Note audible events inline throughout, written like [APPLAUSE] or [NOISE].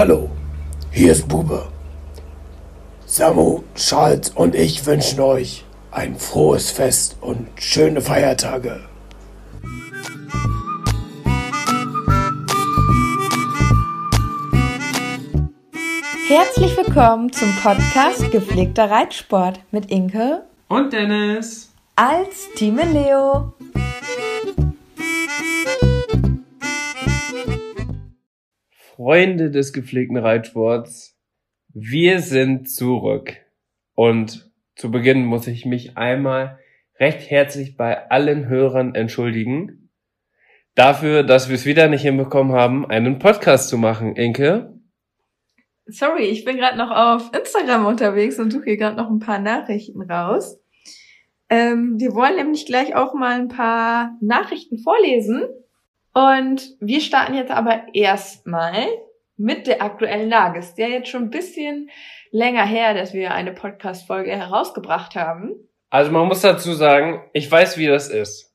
Hallo, hier ist Bube. Samu, Charles und ich wünschen euch ein frohes Fest und schöne Feiertage. Herzlich willkommen zum Podcast Gepflegter Reitsport mit Inke und Dennis als Team Leo. Freunde des gepflegten Reitsports, wir sind zurück. Und zu Beginn muss ich mich einmal recht herzlich bei allen Hörern entschuldigen dafür, dass wir es wieder nicht hinbekommen haben, einen Podcast zu machen, Inke. Sorry, ich bin gerade noch auf Instagram unterwegs und suche hier gerade noch ein paar Nachrichten raus. Ähm, wir wollen nämlich gleich auch mal ein paar Nachrichten vorlesen. Und wir starten jetzt aber erstmal mit der aktuellen Lage. Ist ja jetzt schon ein bisschen länger her, dass wir eine Podcast-Folge herausgebracht haben. Also man muss dazu sagen, ich weiß, wie das ist.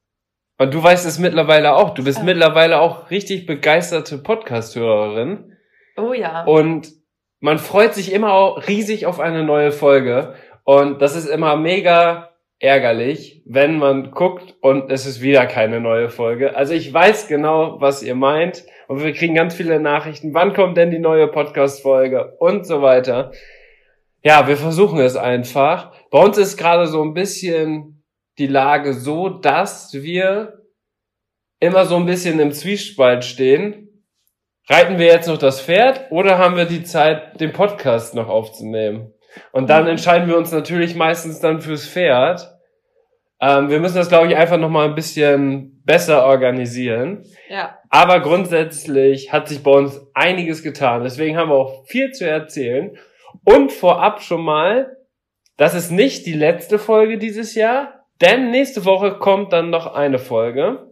Und du weißt es mittlerweile auch. Du bist oh. mittlerweile auch richtig begeisterte Podcast-Hörerin. Oh ja. Und man freut sich immer auch riesig auf eine neue Folge. Und das ist immer mega ärgerlich, wenn man guckt und es ist wieder keine neue Folge. Also ich weiß genau, was ihr meint und wir kriegen ganz viele Nachrichten. Wann kommt denn die neue Podcast-Folge und so weiter. Ja, wir versuchen es einfach. Bei uns ist gerade so ein bisschen die Lage so, dass wir immer so ein bisschen im Zwiespalt stehen. Reiten wir jetzt noch das Pferd oder haben wir die Zeit, den Podcast noch aufzunehmen? Und dann entscheiden wir uns natürlich meistens dann fürs Pferd. Ähm, wir müssen das, glaube ich, einfach nochmal ein bisschen besser organisieren. Ja. Aber grundsätzlich hat sich bei uns einiges getan. Deswegen haben wir auch viel zu erzählen. Und vorab schon mal, das ist nicht die letzte Folge dieses Jahr, denn nächste Woche kommt dann noch eine Folge.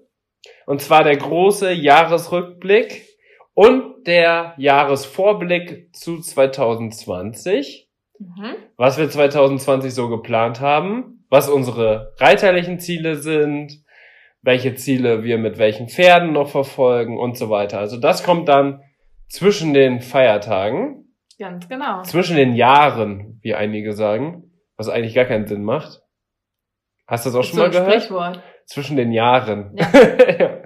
Und zwar der große Jahresrückblick und der Jahresvorblick zu 2020 mhm. was wir 2020 so geplant haben, was unsere reiterlichen Ziele sind, welche Ziele wir mit welchen Pferden noch verfolgen und so weiter. Also das kommt dann zwischen den Feiertagen. Ganz genau. Zwischen den Jahren, wie einige sagen, was eigentlich gar keinen Sinn macht. Hast du das auch schon so mal gehört? Sprichwort. Zwischen den Jahren. Ja. [LAUGHS] ja.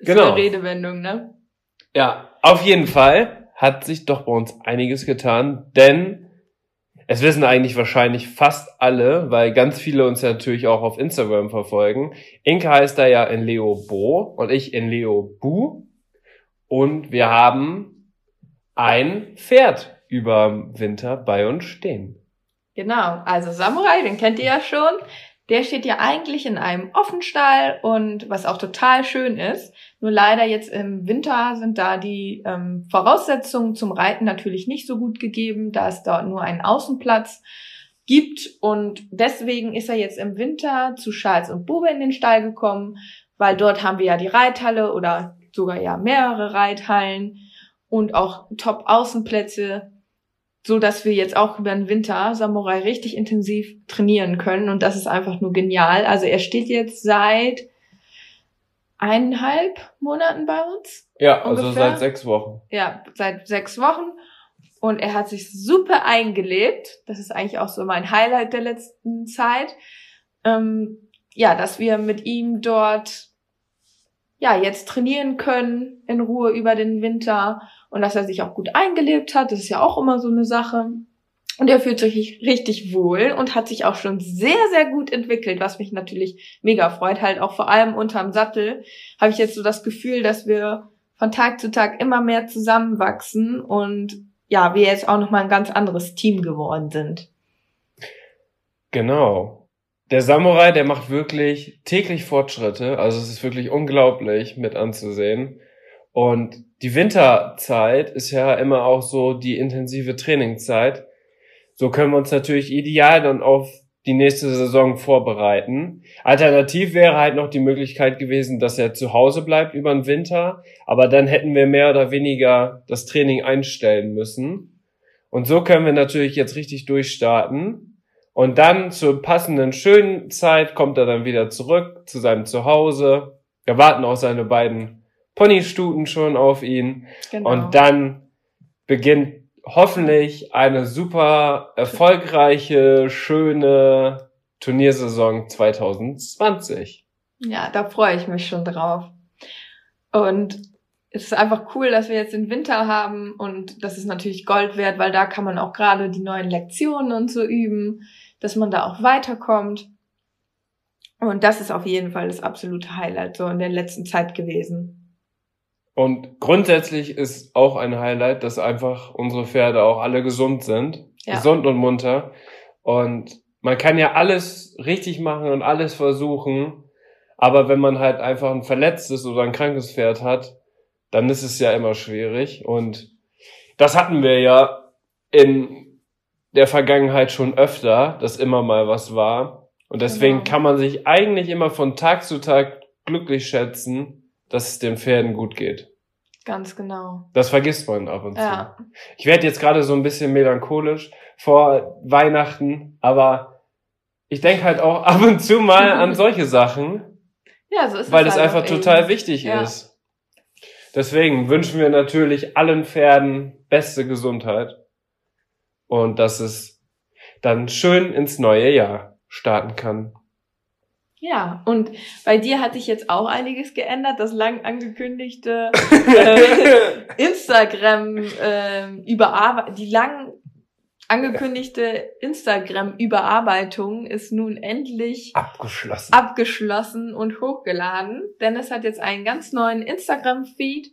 Genau. eine Redewendung, ne? Ja, auf jeden Fall hat sich doch bei uns einiges getan, denn es wissen eigentlich wahrscheinlich fast alle, weil ganz viele uns ja natürlich auch auf Instagram verfolgen. Inke heißt da ja in Leo Bo und ich in Leo Bu. Und wir haben ein Pferd über Winter bei uns stehen. Genau, also Samurai, den kennt ihr ja schon. Der steht ja eigentlich in einem Offenstall und was auch total schön ist. Nur leider jetzt im Winter sind da die ähm, Voraussetzungen zum Reiten natürlich nicht so gut gegeben, da es dort nur einen Außenplatz gibt. Und deswegen ist er jetzt im Winter zu Charles und Bube in den Stall gekommen, weil dort haben wir ja die Reithalle oder sogar ja mehrere Reithallen und auch Top-Außenplätze so dass wir jetzt auch über den Winter Samurai richtig intensiv trainieren können und das ist einfach nur genial. Also er steht jetzt seit eineinhalb Monaten bei uns. Ja, also ungefähr. seit sechs Wochen. Ja, seit sechs Wochen. Und er hat sich super eingelebt. Das ist eigentlich auch so mein Highlight der letzten Zeit. Ähm, ja, dass wir mit ihm dort ja jetzt trainieren können in Ruhe über den Winter und dass er sich auch gut eingelebt hat. Das ist ja auch immer so eine Sache. Und er fühlt sich richtig wohl und hat sich auch schon sehr, sehr gut entwickelt, was mich natürlich mega freut. Halt auch vor allem unterm Sattel habe ich jetzt so das Gefühl, dass wir von Tag zu Tag immer mehr zusammenwachsen und ja, wir jetzt auch nochmal ein ganz anderes Team geworden sind. Genau. der Samurai, der macht wirklich täglich Fortschritte. Also es ist wirklich unglaublich mit anzusehen. Und die Winterzeit ist ja immer auch so die intensive Trainingszeit. So können wir uns natürlich ideal dann auf die nächste Saison vorbereiten. Alternativ wäre halt noch die Möglichkeit gewesen, dass er zu Hause bleibt über den Winter, aber dann hätten wir mehr oder weniger das Training einstellen müssen. Und so können wir natürlich jetzt richtig durchstarten. Und dann zur passenden schönen Zeit kommt er dann wieder zurück zu seinem Zuhause. Wir warten auch seine beiden Ponystuten schon auf ihn. Genau. Und dann beginnt hoffentlich eine super erfolgreiche, schöne Turniersaison 2020. Ja, da freue ich mich schon drauf. Und es ist einfach cool, dass wir jetzt den Winter haben und das ist natürlich Gold wert, weil da kann man auch gerade die neuen Lektionen und so üben, dass man da auch weiterkommt. Und das ist auf jeden Fall das absolute Highlight so in der letzten Zeit gewesen. Und grundsätzlich ist auch ein Highlight, dass einfach unsere Pferde auch alle gesund sind. Ja. Gesund und munter. Und man kann ja alles richtig machen und alles versuchen. Aber wenn man halt einfach ein verletztes oder ein krankes Pferd hat, dann ist es ja immer schwierig. Und das hatten wir ja in der Vergangenheit schon öfter, dass immer mal was war. Und deswegen genau. kann man sich eigentlich immer von Tag zu Tag glücklich schätzen, dass es den Pferden gut geht. Ganz genau. Das vergisst man ab und zu. Ja. Ich werde jetzt gerade so ein bisschen melancholisch vor Weihnachten, aber ich denke halt auch ab und zu mal an [LAUGHS] solche Sachen. Ja, so ist. Weil es halt einfach total eben. wichtig ja. ist. Deswegen wünschen wir natürlich allen Pferden beste Gesundheit und dass es dann schön ins neue Jahr starten kann. Ja, und bei dir hat sich jetzt auch einiges geändert. Das lang angekündigte [LAUGHS] äh, Instagram äh, Überarbeitung, die lang angekündigte Instagram Überarbeitung ist nun endlich abgeschlossen. abgeschlossen und hochgeladen, denn es hat jetzt einen ganz neuen Instagram Feed,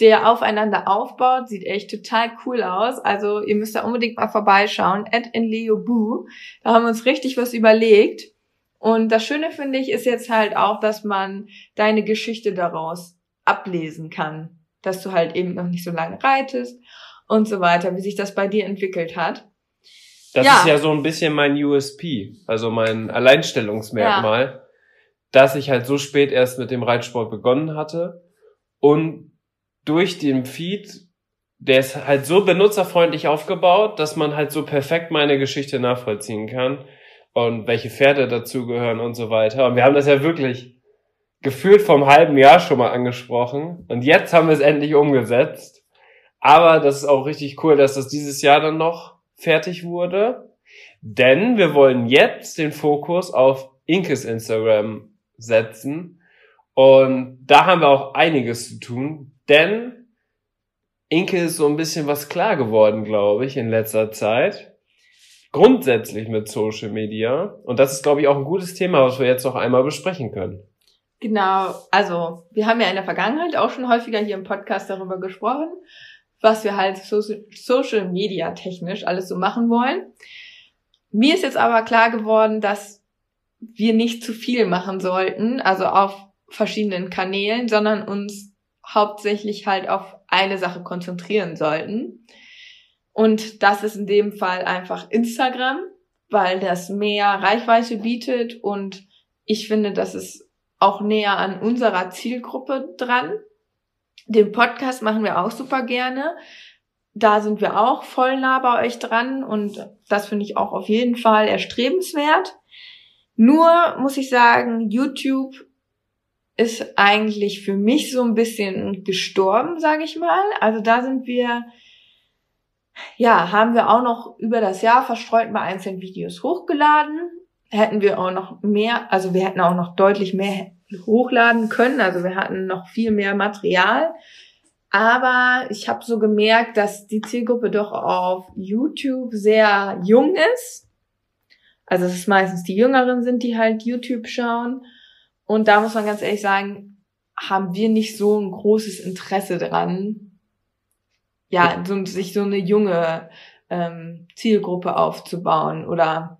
der aufeinander aufbaut, sieht echt total cool aus. Also ihr müsst da unbedingt mal vorbeischauen. At in Leo Boo. Da haben wir uns richtig was überlegt. Und das Schöne finde ich ist jetzt halt auch, dass man deine Geschichte daraus ablesen kann, dass du halt eben noch nicht so lange reitest und so weiter, wie sich das bei dir entwickelt hat. Das ja. ist ja so ein bisschen mein USP, also mein Alleinstellungsmerkmal, ja. dass ich halt so spät erst mit dem Reitsport begonnen hatte und durch den Feed, der ist halt so benutzerfreundlich aufgebaut, dass man halt so perfekt meine Geschichte nachvollziehen kann und welche Pferde dazugehören und so weiter. Und wir haben das ja wirklich gefühlt vom halben Jahr schon mal angesprochen. Und jetzt haben wir es endlich umgesetzt. Aber das ist auch richtig cool, dass das dieses Jahr dann noch fertig wurde. Denn wir wollen jetzt den Fokus auf Inkes Instagram setzen. Und da haben wir auch einiges zu tun. Denn Inke ist so ein bisschen was klar geworden, glaube ich, in letzter Zeit grundsätzlich mit Social Media. Und das ist, glaube ich, auch ein gutes Thema, was wir jetzt noch einmal besprechen können. Genau, also wir haben ja in der Vergangenheit auch schon häufiger hier im Podcast darüber gesprochen, was wir halt Social Media technisch alles so machen wollen. Mir ist jetzt aber klar geworden, dass wir nicht zu viel machen sollten, also auf verschiedenen Kanälen, sondern uns hauptsächlich halt auf eine Sache konzentrieren sollten. Und das ist in dem Fall einfach Instagram, weil das mehr Reichweite bietet und ich finde, das ist auch näher an unserer Zielgruppe dran. Den Podcast machen wir auch super gerne. Da sind wir auch voll nah bei euch dran und das finde ich auch auf jeden Fall erstrebenswert. Nur muss ich sagen, YouTube ist eigentlich für mich so ein bisschen gestorben, sage ich mal. Also da sind wir ja, haben wir auch noch über das Jahr verstreut mal einzelne Videos hochgeladen. Hätten wir auch noch mehr, also wir hätten auch noch deutlich mehr hochladen können. Also wir hatten noch viel mehr Material. Aber ich habe so gemerkt, dass die Zielgruppe doch auf YouTube sehr jung ist. Also es ist meistens die Jüngeren sind, die halt YouTube schauen. Und da muss man ganz ehrlich sagen, haben wir nicht so ein großes Interesse dran, ja, so, sich so eine junge ähm, Zielgruppe aufzubauen oder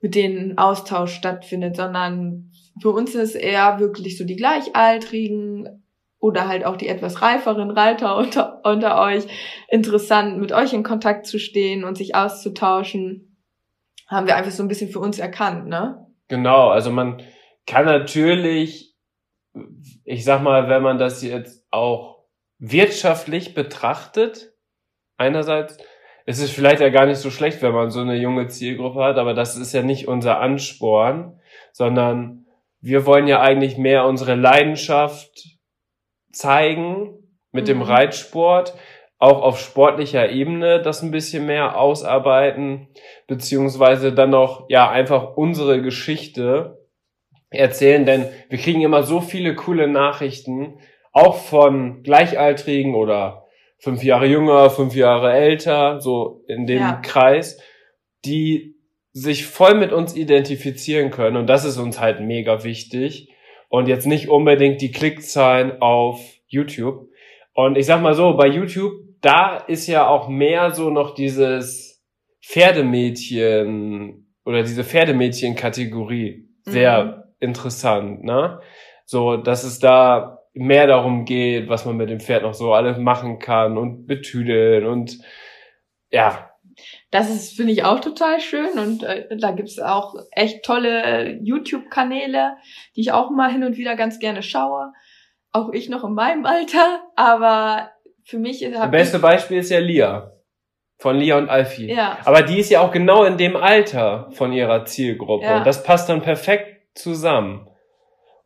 mit denen Austausch stattfindet, sondern für uns ist eher wirklich so die Gleichaltrigen oder halt auch die etwas reiferen Reiter unter, unter euch interessant, mit euch in Kontakt zu stehen und sich auszutauschen. Haben wir einfach so ein bisschen für uns erkannt, ne? Genau, also man kann natürlich, ich sag mal, wenn man das jetzt auch wirtschaftlich betrachtet, einerseits, ist es vielleicht ja gar nicht so schlecht, wenn man so eine junge Zielgruppe hat, aber das ist ja nicht unser Ansporn, sondern wir wollen ja eigentlich mehr unsere Leidenschaft zeigen mit mhm. dem Reitsport, auch auf sportlicher Ebene das ein bisschen mehr ausarbeiten, beziehungsweise dann noch, ja, einfach unsere Geschichte erzählen, denn wir kriegen immer so viele coole Nachrichten, auch von Gleichaltrigen oder fünf Jahre jünger, fünf Jahre älter, so in dem ja. Kreis, die sich voll mit uns identifizieren können. Und das ist uns halt mega wichtig. Und jetzt nicht unbedingt die Klickzahlen auf YouTube. Und ich sag mal so, bei YouTube, da ist ja auch mehr so noch dieses Pferdemädchen oder diese Pferdemädchen-Kategorie sehr mhm. interessant, ne? So, dass es da mehr darum geht, was man mit dem Pferd noch so alles machen kann und betüdeln und ja. Das ist, finde ich, auch total schön und äh, da gibt's auch echt tolle YouTube-Kanäle, die ich auch mal hin und wieder ganz gerne schaue. Auch ich noch in meinem Alter, aber für mich ist... Das beste Beispiel ist ja Lia. Von Lia und Alfie. Ja. Aber die ist ja auch genau in dem Alter von ihrer Zielgruppe. Ja. Und das passt dann perfekt zusammen.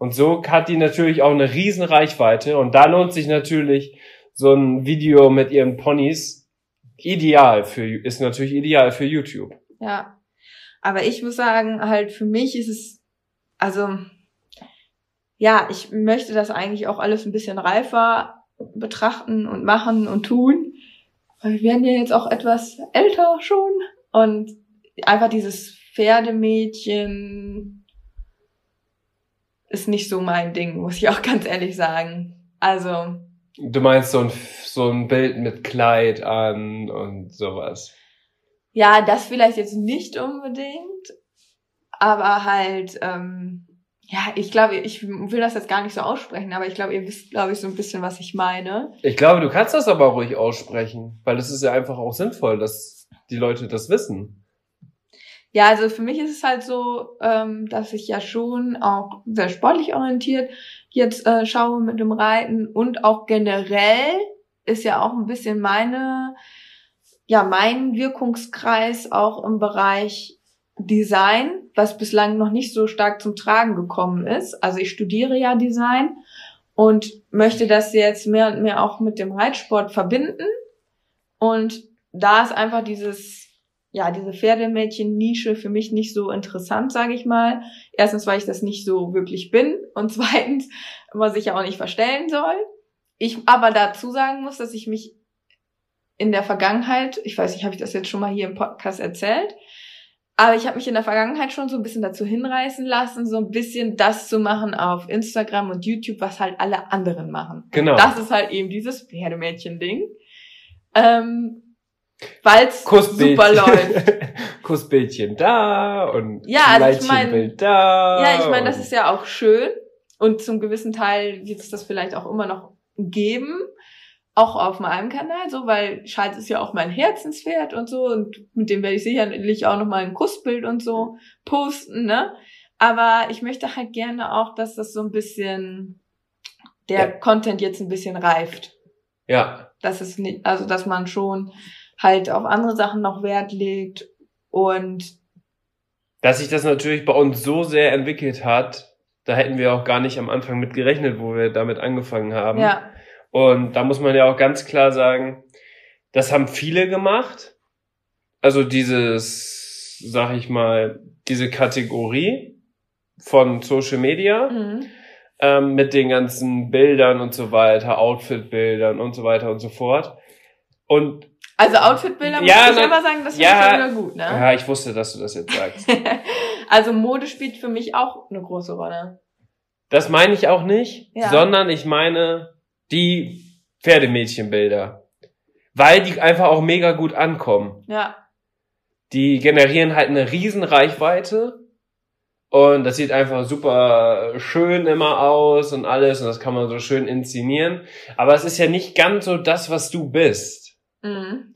Und so hat die natürlich auch eine riesen Reichweite. Und da lohnt sich natürlich so ein Video mit ihren Ponys ideal für, ist natürlich ideal für YouTube. Ja. Aber ich muss sagen, halt für mich ist es, also, ja, ich möchte das eigentlich auch alles ein bisschen reifer betrachten und machen und tun. Weil wir werden ja jetzt auch etwas älter schon und einfach dieses Pferdemädchen ist nicht so mein Ding, muss ich auch [LAUGHS] ganz ehrlich sagen. Also. Du meinst so ein, so ein Bild mit Kleid an und sowas? Ja, das vielleicht jetzt nicht unbedingt, aber halt, ähm, ja, ich glaube, ich will das jetzt gar nicht so aussprechen, aber ich glaube, ihr wisst, glaube ich, so ein bisschen, was ich meine. Ich glaube, du kannst das aber ruhig aussprechen, weil es ist ja einfach auch sinnvoll, dass die Leute das wissen. Ja, also für mich ist es halt so, ähm, dass ich ja schon auch sehr sportlich orientiert jetzt äh, schaue mit dem Reiten und auch generell ist ja auch ein bisschen meine, ja, mein Wirkungskreis auch im Bereich Design, was bislang noch nicht so stark zum Tragen gekommen ist. Also ich studiere ja Design und möchte das jetzt mehr und mehr auch mit dem Reitsport verbinden. Und da ist einfach dieses ja, diese Pferdemädchen-Nische für mich nicht so interessant, sage ich mal. Erstens, weil ich das nicht so wirklich bin und [LAUGHS] zweitens, was ich ja auch nicht verstellen soll. Ich aber dazu sagen muss, dass ich mich in der Vergangenheit, ich weiß nicht, habe ich das jetzt schon mal hier im Podcast erzählt, aber ich habe mich in der Vergangenheit schon so ein bisschen dazu hinreißen lassen, so ein bisschen das zu machen auf Instagram und YouTube, was halt alle anderen machen. Genau. Das ist halt eben dieses Pferdemädchen-Ding. Ähm, weil es super läuft. [LAUGHS] Kussbildchen da und ja, also ich mein, da. Ja, ich meine, das ist ja auch schön und zum gewissen Teil wird es das vielleicht auch immer noch geben, auch auf meinem Kanal, so weil Schalz ist ja auch mein Herzenspferd und so und mit dem werde ich sicherlich auch noch mal ein Kussbild und so posten, ne? Aber ich möchte halt gerne auch, dass das so ein bisschen der ja. Content jetzt ein bisschen reift. Ja. Das ist nicht, also dass man schon halt auf andere Sachen noch Wert legt und dass sich das natürlich bei uns so sehr entwickelt hat, da hätten wir auch gar nicht am Anfang mit gerechnet, wo wir damit angefangen haben. Ja. Und da muss man ja auch ganz klar sagen, das haben viele gemacht. Also dieses, sag ich mal, diese Kategorie von Social Media mhm. ähm, mit den ganzen Bildern und so weiter, Outfit-Bildern und so weiter und so fort. Und also Outfitbilder ja, muss ich aber sagen, das ja, finde ich gut, ne? Ja, ich wusste, dass du das jetzt sagst. [LAUGHS] also Mode spielt für mich auch eine große Rolle. Das meine ich auch nicht, ja. sondern ich meine die Pferdemädchenbilder. Weil die einfach auch mega gut ankommen. Ja. die generieren halt eine riesen Reichweite und das sieht einfach super schön immer aus und alles und das kann man so schön inszenieren. Aber es ist ja nicht ganz so das, was du bist. Mhm.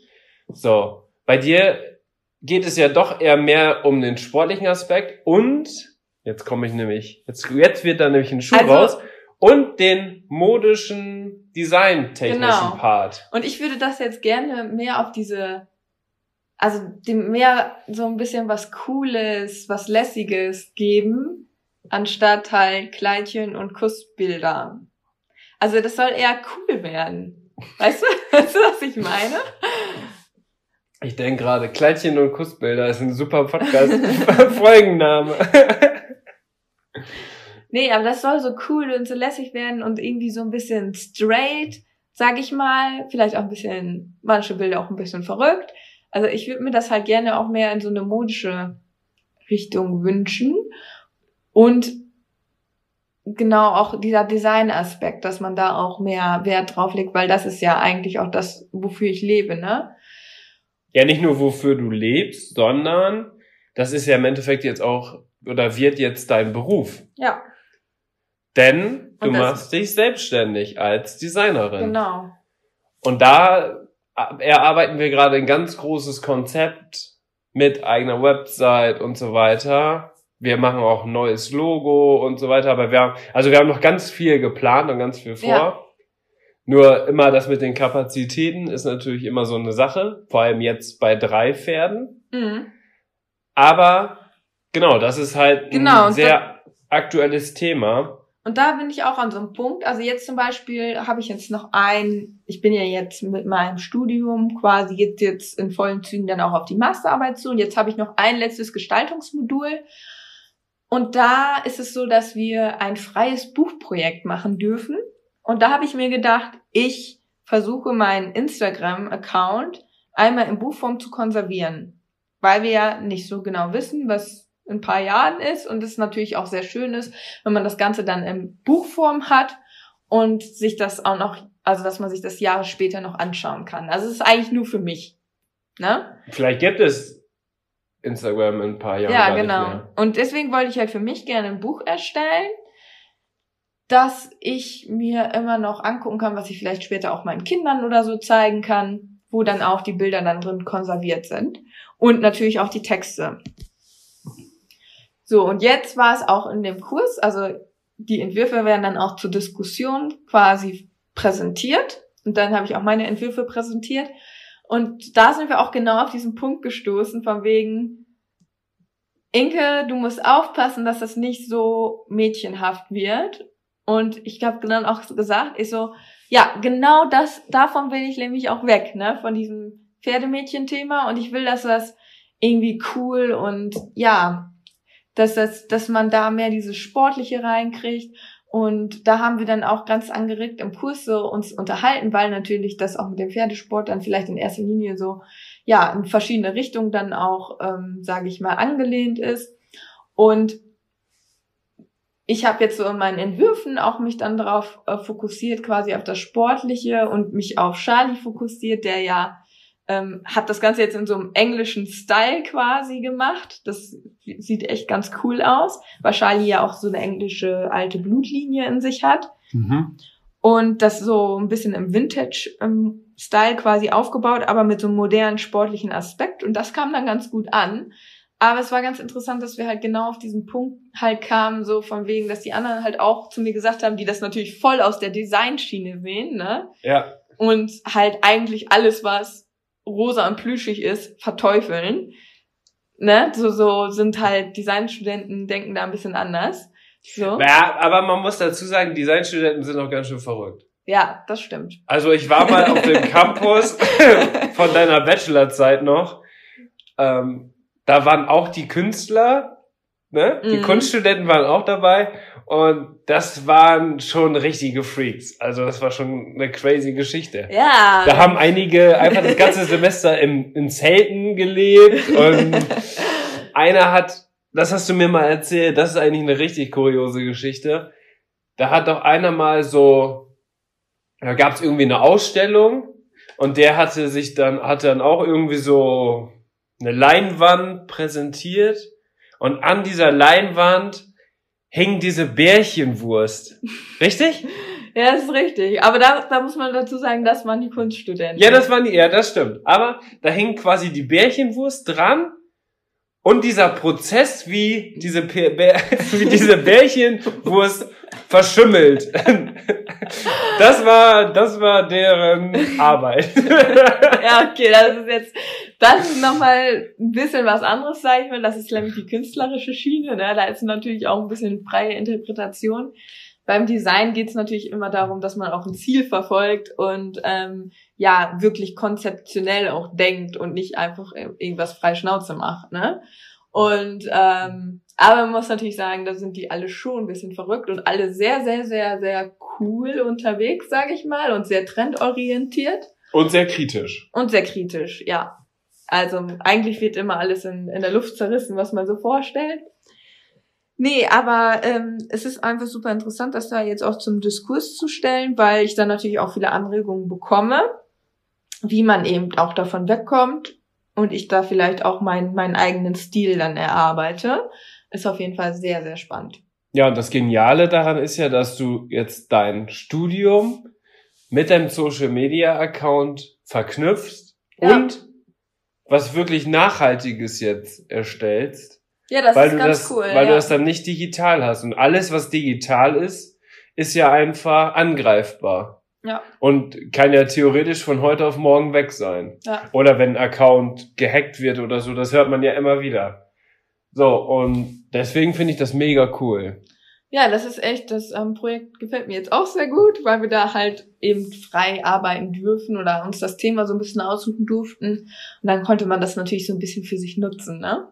So, bei dir geht es ja doch eher mehr um den sportlichen Aspekt und jetzt komme ich nämlich, jetzt, jetzt wird da nämlich ein Schuh Also- raus und den modischen, designtechnischen Genau. Part. Und ich würde das jetzt gerne mehr auf diese, also dem mehr so ein bisschen was Cooles, was Lässiges geben, anstatt halt Kleidchen und Kussbilder. Also das soll eher cool werden. Weißt du, [LAUGHS] weißt du, was ich meine? Ich denke gerade, Kleidchen und Kussbilder ist ein super Podcast-Folgenname. [LAUGHS] Nee, aber das soll so cool und so lässig werden und irgendwie so ein bisschen straight, sag ich mal. Vielleicht auch ein bisschen, manche Bilder auch ein bisschen verrückt. Also ich würde mir das halt gerne auch mehr in so eine modische Richtung wünschen. Und genau auch dieser Design-Aspekt, dass man da auch mehr Wert drauf legt, weil das ist ja eigentlich auch das, wofür ich lebe, ne? ja, nicht nur wofür du lebst, sondern das ist ja im Endeffekt jetzt auch oder wird jetzt dein Beruf. Ja, Denn du machst dich selbstständig als Designerin. genau. Und da erarbeiten wir gerade ein ganz großes Konzept mit eigener Website und so weiter. Wir machen auch ein neues Logo und so weiter, aber wir haben, also wir haben noch ganz viel geplant und ganz viel vor. Ja. Nur immer das mit den Kapazitäten ist natürlich immer so eine Sache, vor allem jetzt bei drei Pferden. Mhm. Aber genau, das ist halt Genau, ein sehr aktuelles Thema. Und da bin ich auch an so einem Punkt. Also jetzt zum Beispiel habe ich jetzt noch ein, ich bin ja jetzt mit meinem Studium quasi jetzt, jetzt in vollen Zügen dann auch auf die Masterarbeit zu. Und jetzt habe ich noch ein letztes Gestaltungsmodul. Und da ist es so, dass wir ein freies Buchprojekt machen dürfen. Und da habe ich mir gedacht, ich versuche meinen Instagram-Account einmal in Buchform zu konservieren. Weil wir ja nicht so genau wissen, was in ein paar Jahren ist und es natürlich auch sehr schön ist, wenn man das Ganze dann in Buchform hat und sich das auch noch, also dass man sich das Jahre später noch anschauen kann. Also es ist eigentlich nur für mich. Ne? Vielleicht gibt es Instagram in ein paar Jahren. Ja, genau. Und deswegen wollte ich halt für mich gerne ein Buch erstellen, dass ich mir immer noch angucken kann, was ich vielleicht später auch meinen Kindern oder so zeigen kann, wo dann auch die Bilder dann drin konserviert sind. Und natürlich auch die Texte. So, und jetzt war es auch in dem Kurs, also die Entwürfe werden dann auch zur Diskussion quasi präsentiert. Und dann habe ich auch meine Entwürfe präsentiert. Und da sind wir auch genau auf diesen Punkt gestoßen, von wegen, Inke, du musst aufpassen, dass das nicht so mädchenhaft wird. Und ich habe dann auch gesagt, ich so, ja, genau das, davon will ich nämlich auch weg, ne, von diesem Pferdemädchen-Thema. Und ich will, dass das irgendwie cool und ja, dass das, dass man da mehr dieses Sportliche reinkriegt. Und da haben wir dann auch ganz angeregt im Kurs so uns unterhalten, weil natürlich das auch mit dem Pferdesport dann vielleicht in erster Linie so, ja, in verschiedene Richtungen dann auch, ähm, sage ich mal, angelehnt ist. Und ich habe jetzt so in meinen Entwürfen auch mich dann darauf äh, fokussiert, quasi auf das Sportliche und mich auf Charlie fokussiert, der ja ähm, hat das Ganze jetzt in so einem englischen Style quasi gemacht. Das sieht echt ganz cool aus, weil Charlie ja auch so eine englische alte Blutlinie in sich hat. Und das so ein bisschen im Vintage-Style quasi aufgebaut, aber mit so einem modernen sportlichen Aspekt. Und das kam dann ganz gut an. Aber es war ganz interessant, dass wir halt genau auf diesen Punkt halt kamen, so von wegen, dass die anderen halt auch zu mir gesagt haben, die das natürlich voll aus der Designschiene sehen, ne? Ja. Und halt eigentlich alles, was rosa und plüschig ist, verteufeln. Ne? So, so sind halt Designstudenten denken da ein bisschen anders. So. ja, aber man muss dazu sagen, Designstudenten sind auch ganz schön verrückt. Ja, das stimmt. Also ich war mal auf dem Campus [LAUGHS] von deiner Bachelorzeit noch. Ähm, da waren auch die Künstler, ne? Die Mhm. Kunststudenten waren auch dabei und das waren schon richtige Freaks. Also das war schon eine crazy Geschichte. Ja. Da haben einige einfach das ganze [LAUGHS] Semester im, in Zelten gelebt und [LAUGHS] einer hat, das hast du mir mal erzählt, das ist eigentlich eine richtig kuriose Geschichte. Da hat doch einer mal so, da gab es irgendwie eine Ausstellung und der hatte sich dann, hatte dann auch irgendwie so eine Leinwand präsentiert und an dieser Leinwand hing diese Bärchenwurst. Richtig? [LAUGHS] Ja, das ist richtig. Aber da, da muss man dazu sagen, das waren die Kunststudenten. Ja, das waren die, ja, das stimmt. Aber da hing quasi die Bärchenwurst dran und dieser Prozess, wie diese, Bär, Bär- [LAUGHS] wie diese Bärchenwurst verschimmelt. [LAUGHS] Das war, das war deren Arbeit. Ja, okay, das ist jetzt, das ist nochmal ein bisschen was anderes, sag ich mal. Das ist nämlich die künstlerische Schiene, ne? Da ist natürlich auch ein bisschen freie Interpretation. Beim Design geht es natürlich immer darum, dass man auch ein Ziel verfolgt und ähm, ja, wirklich konzeptionell auch denkt und nicht einfach irgendwas frei Schnauze macht, ne? Und ähm, aber man muss natürlich sagen, da sind die alle schon ein bisschen verrückt und alle sehr, sehr, sehr, sehr cool unterwegs, sage ich mal, und sehr trendorientiert. Und sehr kritisch. Und sehr kritisch, ja. Also eigentlich wird immer alles in, in der Luft zerrissen, was man so vorstellt. Nee, aber ähm, es ist einfach super interessant, das da jetzt auch zum Diskurs zu stellen, weil ich dann natürlich auch viele Anregungen bekomme, wie man eben auch davon wegkommt und ich da vielleicht auch meinen meinen eigenen Stil dann erarbeite. Ist auf jeden Fall sehr, sehr spannend. Ja, und das Geniale daran ist ja, dass du jetzt dein Studium mit deinem Social Media Account verknüpfst Ja. und was wirklich Nachhaltiges jetzt erstellst, Ja, das weil ist du ganz das, cool. weil ja. du das dann nicht digital hast. Und alles, was digital ist, ist ja einfach angreifbar. Ja. Und kann ja theoretisch von heute auf morgen weg sein. Ja. Oder wenn ein Account gehackt wird oder so, das hört man ja immer wieder. So, und deswegen finde ich das mega cool. Ja, das ist echt, das ähm, Projekt gefällt mir jetzt auch sehr gut, weil wir da halt eben frei arbeiten dürfen oder uns das Thema so ein bisschen aussuchen durften. Und dann konnte man das natürlich so ein bisschen für sich nutzen, ne?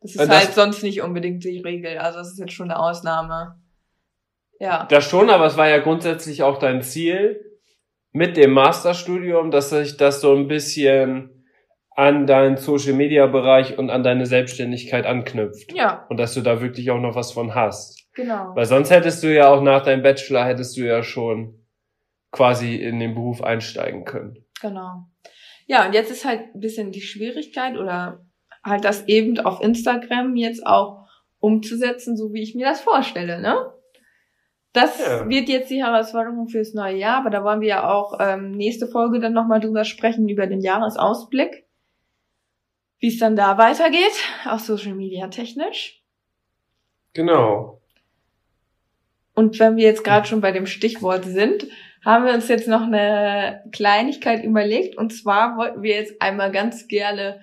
Das ist Und das- halt sonst nicht unbedingt die Regel. Also das ist jetzt schon eine Ausnahme. Ja. Das schon, aber es war ja grundsätzlich auch dein Ziel mit dem Masterstudium, dass sich das so ein bisschen an deinen Social Media Bereich und an deine Selbstständigkeit anknüpft. Ja, Und dass du da wirklich auch noch was von hast. genau. Weil sonst hättest du ja auch nach deinem Bachelor hättest du ja schon quasi in den Beruf einsteigen können. Genau. Ja, und jetzt ist halt ein bisschen die Schwierigkeit oder halt das eben auf Instagram jetzt auch umzusetzen, so wie ich mir das vorstelle, ne? Das Ja. wird jetzt die Herausforderung fürs neue Jahr, aber da wollen wir ja auch ähm, nächste Folge dann nochmal drüber sprechen, über den Jahresausblick, wie es dann da weitergeht, auch Social Media technisch. Genau. Und wenn wir jetzt gerade schon bei dem Stichwort sind, haben wir uns jetzt noch eine Kleinigkeit überlegt. Und zwar wollten wir jetzt einmal ganz gerne,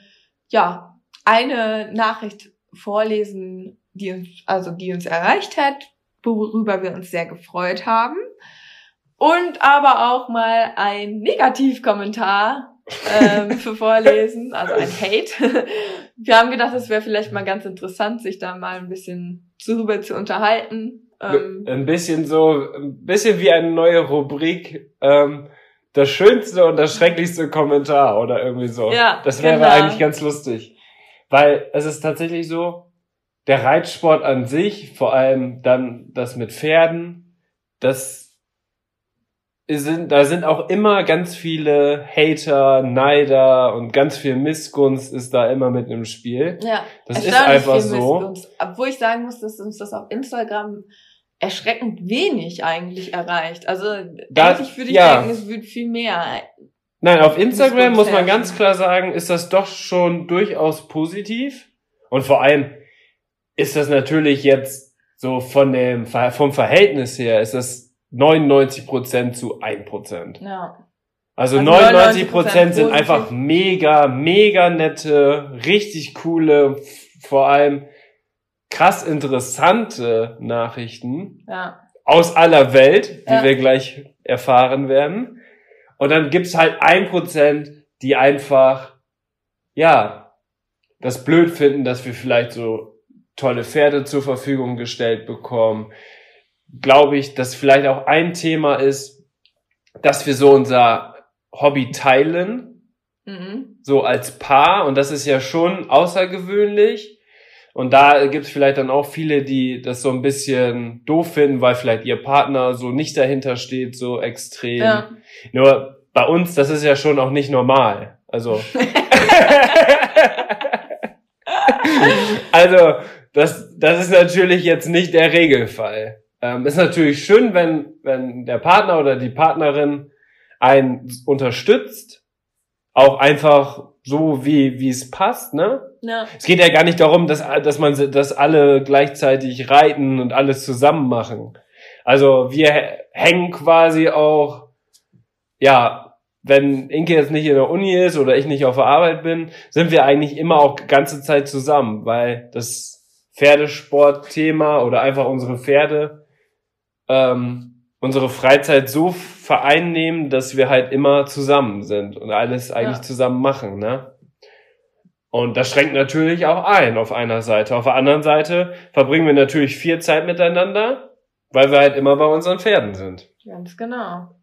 ja, eine Nachricht vorlesen, die uns, also die uns erreicht hat, worüber wir uns sehr gefreut haben. Und aber auch mal ein Negativkommentar ähm, [LAUGHS] für vorlesen, also ein Hate. [LAUGHS] Wir haben gedacht, es wäre vielleicht mal ganz interessant, sich da mal ein bisschen drüber zu unterhalten. Ähm, Ein bisschen so, ein bisschen wie eine neue Rubrik, ähm, das schönste und das schrecklichste Kommentar oder irgendwie so. Ja, Das wäre genau. eigentlich ganz lustig. Weil es ist tatsächlich so, der Reitsport an sich, vor allem dann das mit Pferden, das sind, da sind auch immer ganz viele Hater, Neider und ganz viel Missgunst ist da immer mit im Spiel. Ja, Das ist einfach so. Missgunst. Obwohl ich sagen muss, dass uns das auf Instagram erschreckend wenig eigentlich erreicht. Also Da- eigentlich würde ich ja. denken, es wird viel mehr. Nein, auf Instagram muss man ganz klar sagen, ist das doch schon durchaus positiv. Und vor allem ist das natürlich jetzt so von dem, vom Verhältnis her, ist das 99% zu 1%. Ja. Also, Also 99% 99% sind einfach mega, mega nette, richtig coole, vor allem krass interessante Nachrichten Ja. aus aller Welt, die Ja. wir gleich erfahren werden. Und dann gibt's halt ein Prozent, die einfach, ja, das blöd finden, dass wir vielleicht so tolle Pferde zur Verfügung gestellt bekommen. Glaube ich, dass vielleicht auch ein Thema ist, dass wir so unser Hobby teilen, Mhm. so als Paar. Und das ist ja schon außergewöhnlich. Und da gibt's vielleicht dann auch viele, die das so ein bisschen doof finden, weil vielleicht ihr Partner so nicht dahinter steht, so extrem. Ja. Nur bei uns, das ist ja schon auch nicht normal. Also. [LAUGHS] [LAUGHS] also, das, das ist natürlich jetzt nicht der Regelfall. Ähm, ist natürlich schön, wenn, wenn der Partner oder die Partnerin einen unterstützt, auch einfach so wie wie es passt, ne? Ja. Es geht ja gar nicht darum, dass dass man dass alle gleichzeitig reiten und alles zusammen machen. Also wir hängen quasi auch ja, wenn Inke jetzt nicht in der Uni ist oder ich nicht auf der Arbeit bin, sind wir eigentlich immer auch ganze Zeit zusammen, weil das Pferdesport-Thema oder einfach unsere Pferde ähm, unsere Freizeit so vereinnehmen, dass wir halt immer zusammen sind und alles eigentlich Ja. zusammen machen, ne? Und das schränkt natürlich auch ein auf einer Seite. Auf der anderen Seite verbringen wir natürlich viel Zeit miteinander, weil wir halt immer bei unseren Pferden sind. Ganz genau.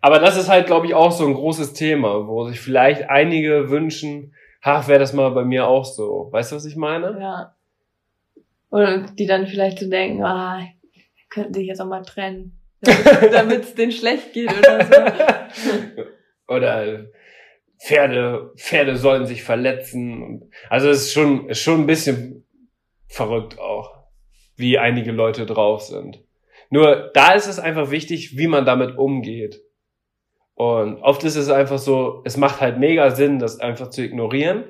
Aber das ist halt, glaube ich, auch so ein großes Thema, wo sich vielleicht einige wünschen, ach, wäre das mal bei mir auch so. Weißt du, was ich meine? Ja. Oder die dann vielleicht so denken, ah, wir könnten sich jetzt auch mal trennen. [LAUGHS] Damit es denen schlecht geht oder so. [LAUGHS] Oder Pferde, Pferde sollen sich verletzen. Also es ist schon, ist schon ein bisschen verrückt auch, wie einige Leute drauf sind. Nur da ist es einfach wichtig, wie man damit umgeht. Und oft ist es einfach so, es macht halt mega Sinn, das einfach zu ignorieren,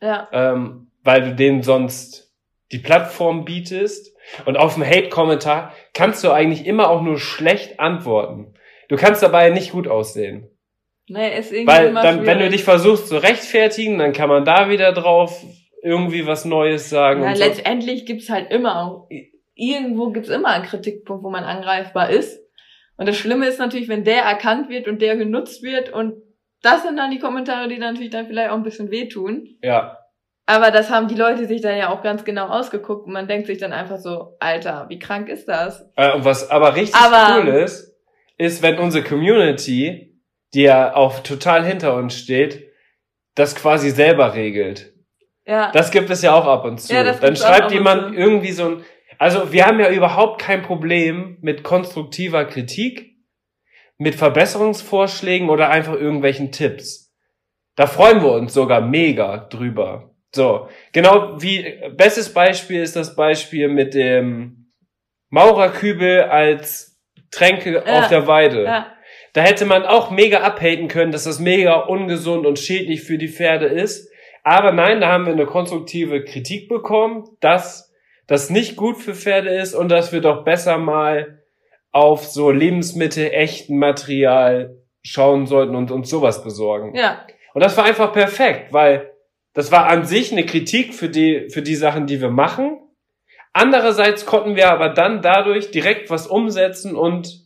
Ja. ähm, weil du denen sonst die Plattform bietest. Und auf einen Hate-Kommentar kannst du eigentlich immer auch nur schlecht antworten. Du kannst dabei nicht gut aussehen. Nee, ist irgendwie Weil dann, wenn du dich versuchst zu rechtfertigen, dann kann man da wieder drauf irgendwie was Neues sagen. Ja, und so. letztendlich gibt's halt immer auch, irgendwo gibt's immer einen Kritikpunkt, wo man angreifbar ist. Und das Schlimme ist natürlich, wenn der erkannt wird und der genutzt wird und das sind dann die Kommentare, die dann natürlich dann vielleicht auch ein bisschen wehtun. Ja, Aber das haben die Leute sich dann ja auch ganz genau ausgeguckt und man denkt sich dann einfach so, Alter, wie krank ist das? äh, und was aber richtig Aber- cool ist, ist, wenn unsere Community, die ja auch total hinter uns steht, das quasi selber regelt. Ja. Das gibt es ja auch ab und zu. Ja, Dann schreibt jemand irgendwie so ein, also wir haben ja überhaupt kein Problem mit konstruktiver Kritik, mit Verbesserungsvorschlägen oder einfach irgendwelchen Tipps. Da freuen wir uns sogar mega drüber. So, genau wie, bestes Beispiel ist das Beispiel mit dem Maurerkübel als Tränke Ja, auf der Weide. ja. Da hätte man auch mega abhaten können, dass das mega ungesund und schädlich für die Pferde ist. Aber nein, da haben wir eine konstruktive Kritik bekommen, dass das nicht gut für Pferde ist und dass wir doch besser mal auf so Lebensmittel, echten Material schauen sollten und uns sowas besorgen. Ja. Und das war einfach perfekt, weil das war an sich eine Kritik für die, für die Sachen, die wir machen. Andererseits konnten wir aber dann dadurch direkt was umsetzen und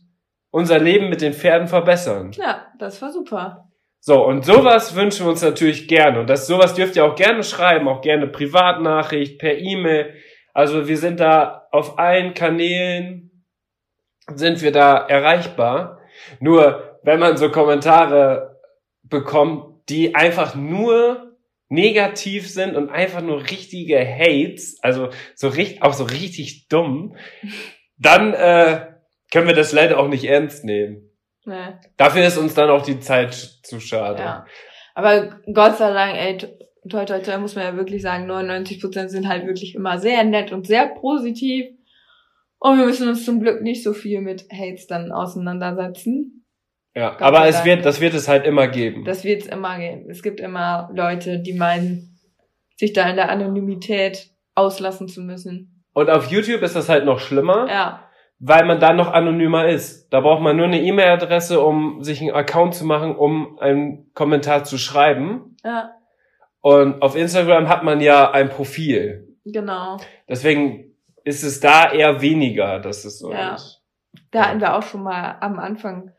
unser Leben mit den Pferden verbessern. Ja, das war super. So, und sowas wünschen wir uns natürlich gerne. Und das, sowas dürft ihr auch gerne schreiben, auch gerne Privatnachricht, per E-Mail. Also wir sind da auf allen Kanälen, sind wir da erreichbar. Nur, wenn man so Kommentare bekommt, die einfach nur negativ sind und einfach nur richtige Hates, also so richtig, auch so richtig dumm, [LAUGHS] dann äh, können wir das leider auch nicht ernst nehmen. Nee. Dafür ist uns dann auch die Zeit zu schade. Ja. Aber Gott sei Dank, ey, toi, toi, toi, muss man ja wirklich sagen, 99% sind halt wirklich immer sehr nett und sehr positiv. Und wir müssen uns zum Glück nicht so viel mit Hates dann auseinandersetzen. Ja, Gott aber es wird, das wird es halt immer geben. Das wird es immer geben. Es gibt immer Leute, die meinen, sich da in der Anonymität auslassen zu müssen. Und auf YouTube ist das halt noch schlimmer, Ja, weil man da noch anonymer ist. Da braucht man nur eine E-Mail-Adresse, um sich einen Account zu machen, um einen Kommentar zu schreiben. ja, Und auf Instagram hat man ja ein Profil. genau. Deswegen ist es da eher weniger, dass es so Ja. ist. Da hatten wir auch schon mal am Anfang,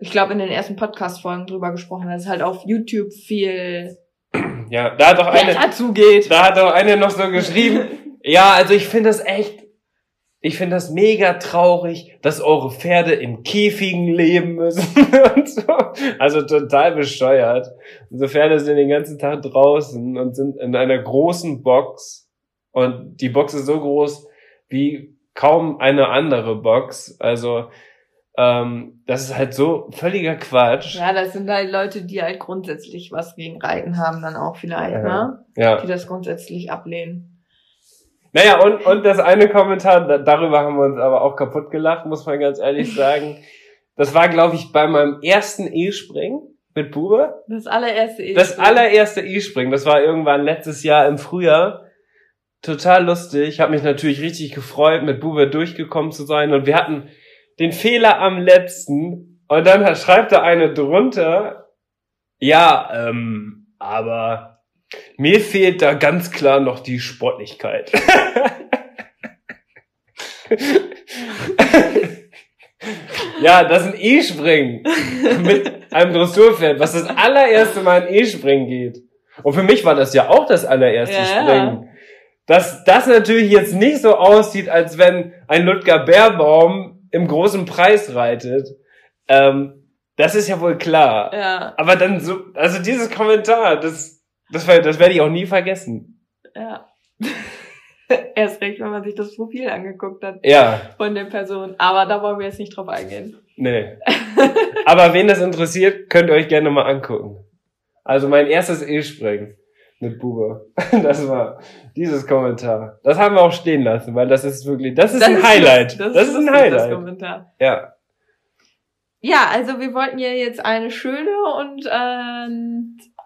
ich glaube in den ersten Podcast-Folgen drüber gesprochen, dass es halt auf YouTube viel [CLEARS THROAT] Ja, da hat doch eine, zugeht. da hat doch eine noch so geschrieben, [LAUGHS] Ja, also ich finde das echt, ich finde das mega traurig, dass eure Pferde in Käfigen leben müssen [LAUGHS] und so. Also total bescheuert. Unsere Pferde sind den ganzen Tag draußen und sind in einer großen Box und die Box ist so groß wie kaum eine andere Box. Also Ähm, das ist halt so völliger Quatsch. Ja, das sind halt Leute, die halt grundsätzlich was gegen Reiten haben, dann auch vielleicht, Ja. ne? Ja. Die das grundsätzlich ablehnen. Naja, und, und das eine Kommentar, da, darüber haben wir uns aber auch kaputt gelacht, muss man ganz ehrlich [LAUGHS] sagen. Das war, glaube ich, bei meinem ersten E-Springen mit Bube. Das allererste ist. Das allererste E-Springen, das war irgendwann letztes Jahr im Frühjahr. Total lustig. Ich habe mich natürlich richtig gefreut, mit Bube durchgekommen zu sein. Und wir hatten den Fehler am letzten. Und dann schreibt da eine drunter, ja, ähm, aber mir fehlt da ganz klar noch die Sportlichkeit. [LAUGHS] ja, das ist ein E-Springen mit einem Dressurpferd, was das allererste Mal in E-Springen geht. Und für mich war das ja auch das allererste Ja, ja. Springen. Dass das natürlich jetzt nicht so aussieht, als wenn ein Ludger Bärbaum im großen Preis reitet, ähm, das ist ja wohl klar. Ja, Aber dann so, also dieses Kommentar, das, das, das werde ich auch nie vergessen. ja. [LAUGHS] Erst recht, wenn man sich das Profil angeguckt hat Ja, von der Person. Aber da wollen wir jetzt nicht drauf eingehen. nee. [LAUGHS] Aber wen das interessiert, könnt ihr euch gerne mal angucken. Also mein erstes E-Springen mit Bube. [LAUGHS] Das war dieses Kommentar. Das haben wir auch stehen lassen, weil das ist wirklich, das ist ein Highlight. lustig, Das, ist ein Das Highlight. Kommentar. Ja. Ja, also wir wollten ja jetzt eine schöne und äh,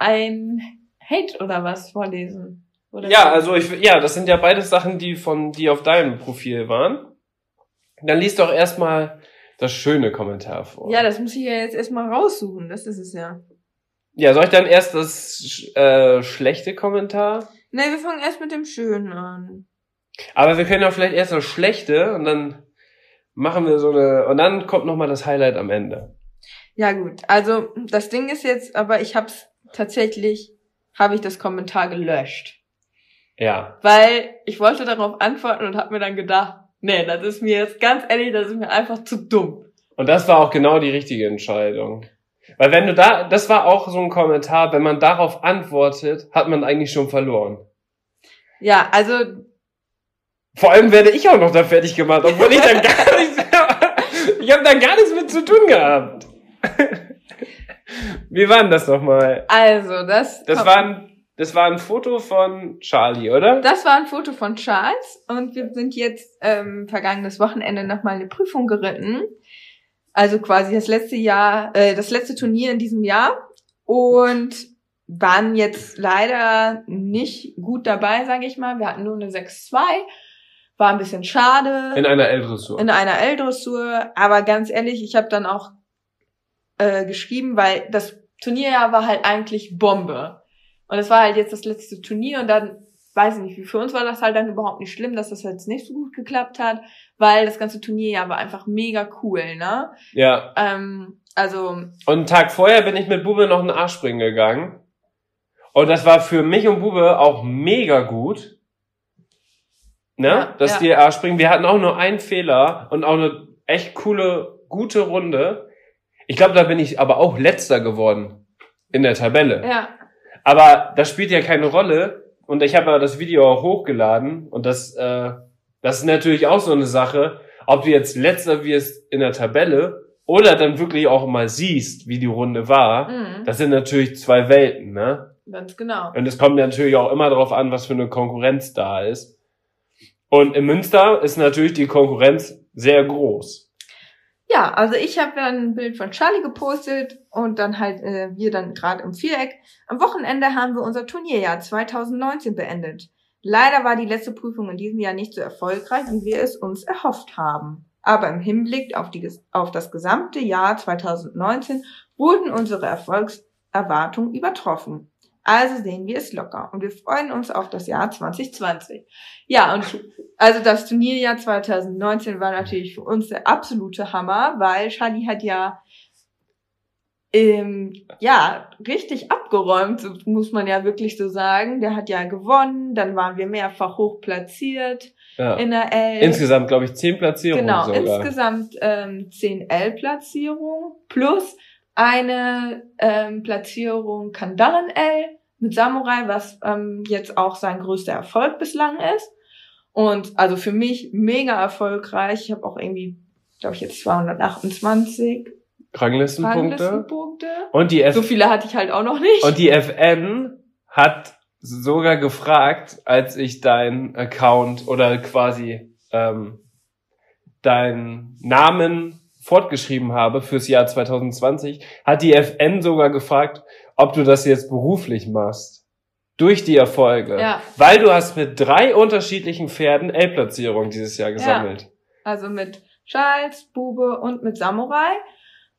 ein Hate oder was vorlesen. Oder Ja, also ich, ja, das sind ja beides Sachen, die von, die auf deinem Profil waren. Dann liest doch erstmal das schöne Kommentar vor. Ja, das muss ich ja jetzt erstmal raussuchen. Das ist es ja. Ja, soll ich dann erst das äh, schlechte Kommentar? Ne, wir fangen erst mit dem Schönen an. Aber wir können ja vielleicht erst das schlechte und dann machen wir so eine und dann kommt noch mal das Highlight am Ende. Ja gut, also das Ding ist jetzt, aber ich hab's tatsächlich, habe ich das Kommentar gelöscht. Ja. Weil ich wollte darauf antworten und habe mir dann gedacht, nee, das ist mir jetzt ganz ehrlich, das ist mir einfach zu dumm. Und das war auch genau die richtige Entscheidung. Weil wenn du da, das war auch so ein Kommentar, wenn man darauf antwortet, hat man eigentlich schon verloren. Ja, also Vor allem werde ich auch noch da fertig gemacht, obwohl ich dann gar [LAUGHS] nichts, ich habe da gar nichts mit zu tun gehabt. [LAUGHS] Wie war denn das nochmal? Also, das, Das war ein, das war ein Foto von Charlie, oder? das war ein Foto von Charles und wir sind jetzt ähm, vergangenes Wochenende nochmal eine Prüfung geritten. Also quasi das letzte Jahr, äh, das letzte Turnier in diesem Jahr und waren jetzt leider nicht gut dabei, sage ich mal. Wir hatten nur eine 6-2, war ein bisschen schade. In einer L-Dressur. in einer L-Dressur, aber ganz ehrlich, ich habe dann auch äh, geschrieben, weil das Turnierjahr war halt eigentlich Bombe. Und es war halt jetzt das letzte Turnier und dann, weiß ich nicht, wie für uns war das halt dann überhaupt nicht schlimm, dass das jetzt nicht so gut geklappt hat, weil das ganze Turnierjahr war einfach mega cool, ne? Ja. Ähm, also, Und einen Tag vorher bin ich mit Bube noch einen Arschspringen gegangen. Und das war für mich und Bube auch mega gut. Ne? Ja, dass ja. die Arschspringen, wir hatten auch nur einen Fehler und auch eine echt coole, gute Runde. Ich glaube, da bin ich aber auch letzter geworden in der Tabelle. ja, Aber das spielt ja keine Rolle. Und ich habe ja das Video auch hochgeladen. Und das, äh, das ist natürlich auch so eine Sache, ob du jetzt letzter wirst in der Tabelle oder dann wirklich auch mal siehst, wie die Runde war. mhm, Das sind natürlich zwei Welten, ne? ganz genau. Und es kommt natürlich auch immer darauf an, was für eine Konkurrenz da ist. Und in Münster ist natürlich die Konkurrenz sehr groß. Ja, also ich habe dann ein Bild von Charlie gepostet und dann halt äh, wir dann gerade im Viereck. Am Wochenende haben wir unser Turnierjahr 2019 beendet. Leider war die letzte Prüfung in diesem Jahr nicht so erfolgreich, wie wir es uns erhofft haben. Aber im Hinblick auf, die, auf das gesamte Jahr 2019 wurden unsere Erfolgserwartungen übertroffen. Also sehen wir es locker und wir freuen uns auf das Jahr 2020. Ja, und also das Turnierjahr 2019 war natürlich für uns der absolute Hammer, weil Charlie hat ja ähm, ja richtig abgeräumt, muss man ja wirklich so sagen. Der hat ja gewonnen, dann waren wir mehrfach hoch platziert Ja. in der L. Insgesamt, glaube ich, zehn Platzierungen Genau, sogar. insgesamt ähm, 10 L-Platzierungen plus eine ähm, Platzierung Kandaren L mit Samurai, was ähm, jetzt auch sein größter Erfolg bislang ist. Und also für mich mega erfolgreich. Ich habe auch irgendwie glaube ich, jetzt 228 Ranglistenpunkte. Ranglistenpunkte. Und die, F So viele hatte ich halt auch noch nicht. und die FN hat sogar gefragt, als ich deinen Account oder quasi ähm, deinen Namen fortgeschrieben habe fürs Jahr 2020, hat die FN sogar gefragt, ob du das jetzt beruflich machst. Durch die Erfolge. Ja. Weil du hast mit drei unterschiedlichen Pferden L-Platzierungen dieses Jahr gesammelt. Also mit Charles, Bube und mit Samurai.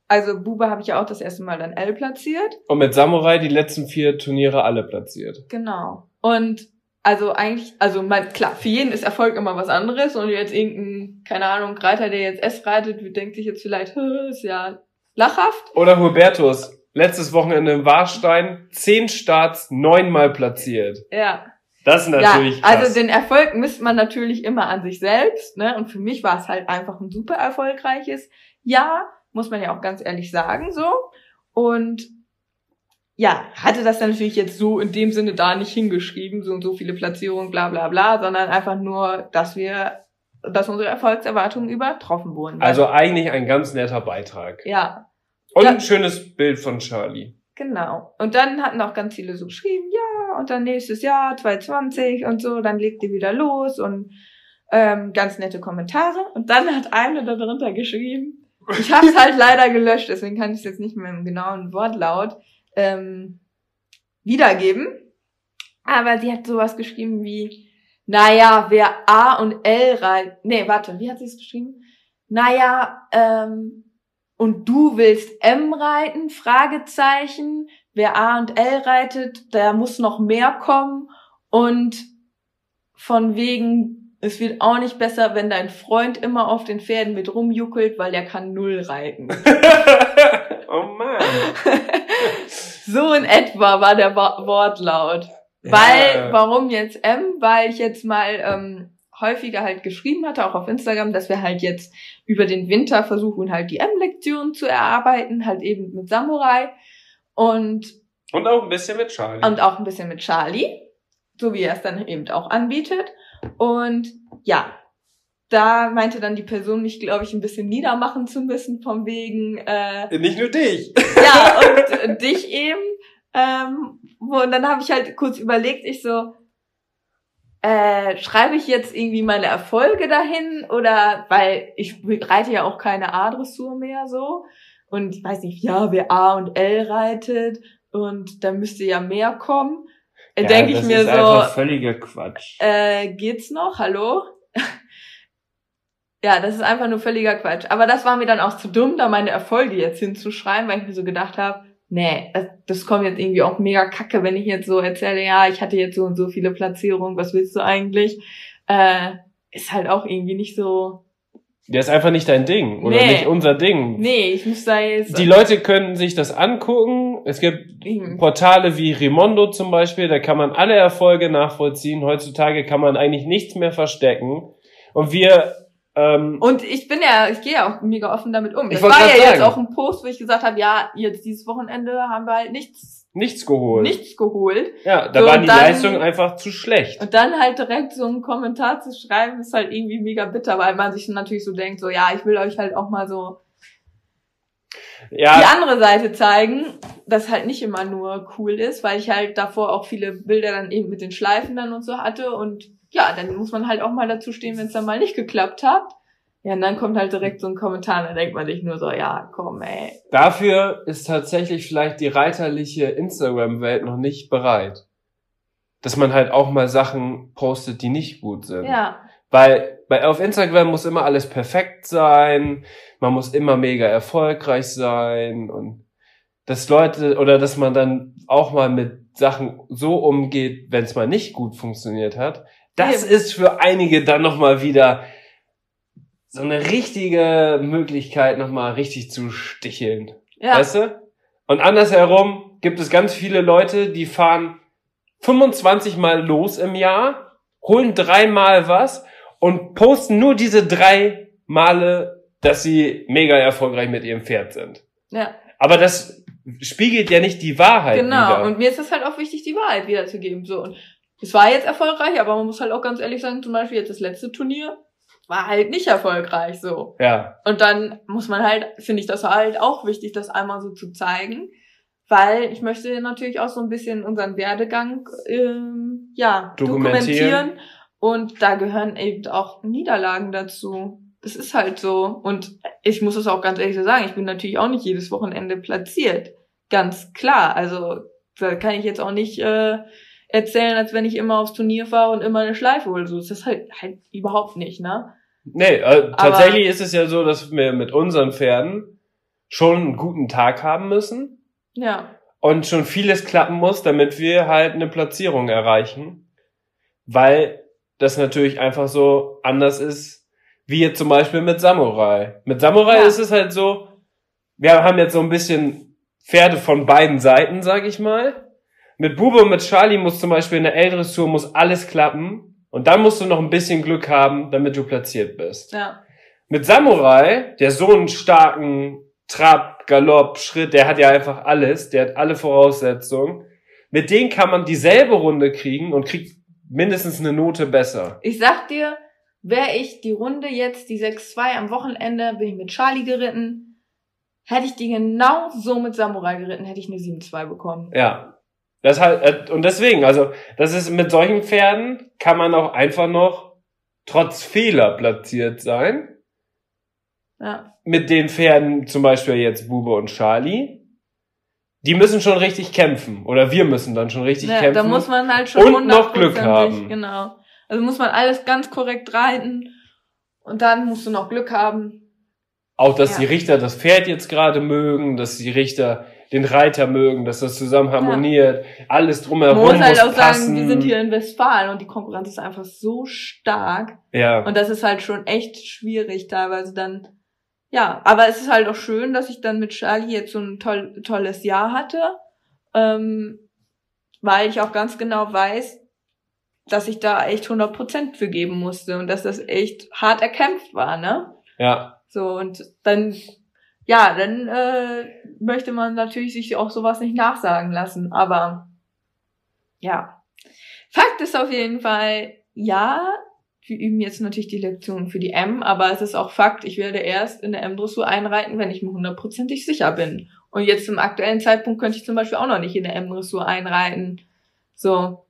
Also Bube habe ich ja auch das erste Mal dann L platziert. Und mit Samurai die letzten vier Turniere alle platziert. Genau. Und also eigentlich, also man, klar, für jeden ist Erfolg immer was anderes und jetzt irgendein, keine Ahnung, Reiter, der jetzt S reitet, denkt sich jetzt vielleicht, "Hä, ist ja lachhaft. Oder Hubertus, letztes Wochenende im Warstein, zehn Starts, neunmal platziert. Ja. Das ist natürlich ja, krass. also den Erfolg misst man natürlich immer an sich selbst, ne? Und für mich war es halt einfach ein super erfolgreiches Jahr, muss man ja auch ganz ehrlich sagen, so. Und ja, hatte das dann natürlich jetzt so in dem Sinne da nicht hingeschrieben, so und so viele Platzierungen, bla bla bla, sondern einfach nur, dass wir, dass unsere Erfolgserwartungen übertroffen wurden. also eigentlich ein ganz netter Beitrag. ja, Und Ja. ein schönes Bild von Charlie. Genau. Und dann hatten auch ganz viele so geschrieben, ja, und dann nächstes Jahr, 2020 und so, dann legt ihr wieder los und ähm, ganz nette Kommentare. Und dann hat eine da drunter geschrieben, ich habe es halt leider gelöscht, deswegen kann ich es jetzt nicht mehr im genauen Wortlaut ähm, wiedergeben. Aber sie hat sowas geschrieben wie, naja, wer A und L reitet, nee, warte, wie hat sie es geschrieben? Naja, ähm, und du willst M reiten? Fragezeichen. Wer A und L reitet, da muss noch mehr kommen. Und von wegen, es wird auch nicht besser, wenn dein Freund immer auf den Pferden mit rumjuckelt, weil er kann Null reiten. [LAUGHS] oh man. [LAUGHS] so in etwa war der Wo- Wortlaut. Ja. Weil, warum jetzt M? Weil ich jetzt mal ähm, häufiger halt geschrieben hatte, auch auf Instagram, dass wir halt jetzt über den Winter versuchen, halt die M-Lektion zu erarbeiten, halt eben mit Samurai und, Und auch ein bisschen mit Charlie. und auch ein bisschen mit Charlie, so wie er es dann eben auch anbietet. Und ja, da meinte dann die Person mich, glaube ich, ein bisschen niedermachen zu müssen, vom wegen, äh, Nicht nur dich. ja, [LAUGHS] und äh, dich eben. Ähm, und dann habe ich halt kurz überlegt, ich so, äh, schreibe ich jetzt irgendwie meine Erfolge dahin oder weil ich reite ja auch keine A-Dressur mehr so und ich weiß nicht, ja, wer A und L reitet und da müsste ja mehr kommen. Ja, Denke ich das mir ist so, einfach völliger Quatsch. äh, geht's noch? Hallo? ja, das ist einfach nur völliger Quatsch. Aber das war mir dann auch zu dumm, da meine Erfolge jetzt hinzuschreiben, weil ich mir so gedacht habe, nee, das, das kommt jetzt irgendwie auch mega kacke, wenn ich jetzt so erzähle, ja, ich hatte jetzt so und so viele Platzierungen, was willst du eigentlich? Äh, ist halt auch irgendwie nicht so. Der ist einfach nicht dein Ding oder Nee. nicht unser Ding. Nee, ich muss da jetzt. Die Leute können sich das angucken. Es gibt. Portale wie Rimondo zum Beispiel, da kann man alle Erfolge nachvollziehen. Heutzutage kann man eigentlich nichts mehr verstecken. Und wir, ähm, Und ich bin ja, ich gehe ja auch mega offen damit um. Ich Das war ja grad jetzt sagen. auch ein Post, wo ich gesagt habe, ja, jetzt dieses Wochenende haben wir halt nichts, nichts geholt. nichts geholt. Ja, da So, waren die dann- Leistungen einfach zu schlecht. Und dann halt direkt so einen Kommentar zu schreiben, ist halt irgendwie mega bitter, weil man sich natürlich so denkt, so, ja, ich will euch halt auch mal so die Ja, andere Seite zeigen, dass halt nicht immer nur cool ist, weil ich halt davor auch viele Bilder dann eben mit den Schleifen dann und so hatte und ja, dann muss man halt auch mal dazu stehen, wenn es dann mal nicht geklappt hat. Ja, und dann kommt halt direkt so ein Kommentar, dann denkt man sich nur so, ja, komm, ey. dafür ist tatsächlich vielleicht die reiterliche Instagram-Welt noch nicht bereit. Dass man halt auch mal Sachen postet, die nicht gut sind. Ja, Weil bei, auf Instagram muss immer alles perfekt sein, man muss immer mega erfolgreich sein und dass Leute oder dass man dann auch mal mit Sachen so umgeht, wenn es mal nicht gut funktioniert hat, das Eben. ist für einige dann nochmal wieder so eine richtige Möglichkeit, nochmal richtig zu sticheln. ja, Weißt du? Und andersherum gibt es ganz viele Leute, die fahren 25 Mal los im Jahr, holen dreimal was und posten nur diese drei Male, dass sie mega erfolgreich mit ihrem Pferd sind. ja. Aber das spiegelt ja nicht die Wahrheit Genau, wider. und mir ist es halt auch wichtig, die Wahrheit wiederzugeben. So, und es war jetzt erfolgreich, aber man muss halt auch ganz ehrlich sagen, zum Beispiel jetzt das letzte Turnier, war halt nicht erfolgreich so. Ja. Und dann muss man halt, finde ich das halt auch wichtig, das einmal so zu zeigen, weil ich möchte natürlich auch so ein bisschen unseren Werdegang ähm, ja Dokumentieren. dokumentieren und da gehören eben auch Niederlagen dazu. Das ist halt so und ich muss es auch ganz ehrlich so sagen, ich bin natürlich auch nicht jedes Wochenende platziert, ganz klar. Also da kann ich jetzt auch nicht äh, erzählen, als wenn ich immer aufs Turnier fahre und immer eine Schleife hole. So ist das halt halt überhaupt nicht, ne? Nee, äh, tatsächlich ist es ja so, dass wir mit unseren Pferden schon einen guten Tag haben müssen Ja. und schon vieles klappen muss, damit wir halt eine Platzierung erreichen. Weil das natürlich einfach so anders ist, wie jetzt zum Beispiel mit Samurai. Mit Samurai Ja. ist es halt so, wir haben jetzt so ein bisschen Pferde von beiden Seiten, sag ich mal. Mit Bube und mit Charlie muss zum Beispiel in der L-Dressur muss alles klappen. Und dann musst du noch ein bisschen Glück haben, damit du platziert bist. Ja. Mit Samurai, der so einen starken Trab, Galopp, Schritt, der hat ja einfach alles, der hat alle Voraussetzungen. Mit denen kann man dieselbe Runde kriegen und kriegt mindestens eine Note besser. Ich sag dir, wäre ich die Runde jetzt, die 6-2 am Wochenende, bin ich mit Charlie geritten, hätte ich die genau so mit Samurai geritten, hätte ich eine 7-2 bekommen. Ja. Das halt, und deswegen, also, das ist mit solchen Pferden kann man auch einfach noch trotz Fehler platziert sein. Ja. Mit den Pferden, zum Beispiel jetzt Bube und Charlie, die müssen schon richtig kämpfen. Oder wir müssen dann schon richtig ja kämpfen. da muss man halt schon Und noch Glück 100%ig, haben. Genau. Also muss man alles ganz korrekt reiten und dann musst du noch Glück haben. Auch, dass Ja. die Richter das Pferd jetzt gerade mögen, dass die Richter den Reiter mögen, dass das zusammen harmoniert, alles Man drumherum muss muss halt auch passen. sagen, wir sind hier in Westfalen und die Konkurrenz ist einfach so stark. ja, Und das ist halt schon echt schwierig teilweise dann. Ja, aber es ist halt auch schön, dass ich dann mit Charlie jetzt so ein toll, tolles Jahr hatte, ähm, weil ich auch ganz genau weiß, dass ich da echt 100% für geben musste und dass das echt hart erkämpft war, ne? ja, So, und dann, ja, dann äh, möchte man natürlich sich auch sowas nicht nachsagen lassen, aber ja. Fakt ist auf jeden Fall, ja, wir üben jetzt natürlich die Lektionen für die M, aber es ist auch Fakt, ich werde erst in der M-Dressur einreiten, wenn ich mir hundertprozentig sicher bin. Und jetzt zum aktuellen Zeitpunkt könnte ich zum Beispiel auch noch nicht in der M-Dressur einreiten. So.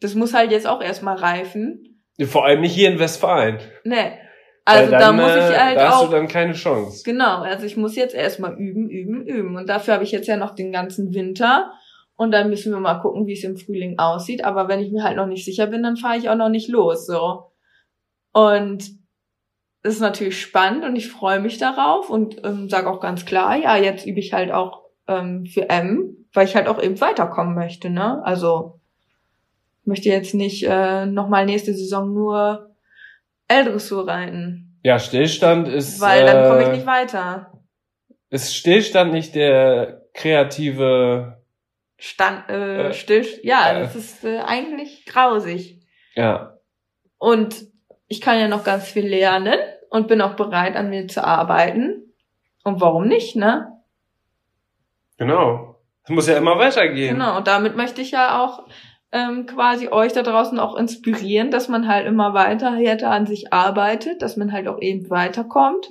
Das muss halt jetzt auch erstmal reifen. vor allem nicht hier in Westfalen. Ne. Also Weil da dann, muss ich äh, halt da hast auch. du dann keine Chance. Genau, also ich muss jetzt erstmal üben, üben, üben. Und dafür habe ich jetzt ja noch den ganzen Winter. Und dann müssen wir mal gucken, wie es im Frühling aussieht. Aber wenn ich mir halt noch nicht sicher bin, dann fahre ich auch noch nicht los. So. Und das ist natürlich spannend und ich freue mich darauf und ähm, sage auch ganz klar, ja, jetzt übe ich halt auch ähm, für M, weil ich halt auch eben weiterkommen möchte, ne? Also ich möchte jetzt nicht äh, nochmal nächste Saison nur L-Dressur reiten, Ja, Stillstand ist, weil dann komme ich äh, nicht weiter. ist Stillstand nicht der kreative, Stand, äh, Äh, still, ja, äh. das ist äh, eigentlich grausig. ja, Und ich kann ja noch ganz viel lernen und bin auch bereit, an mir zu arbeiten. Und warum nicht, ne? genau. Es muss ja immer weitergehen. Genau, und damit möchte ich ja auch ähm, quasi euch da draußen auch inspirieren, dass man halt immer weiter härter an sich arbeitet, dass man halt auch eben weiterkommt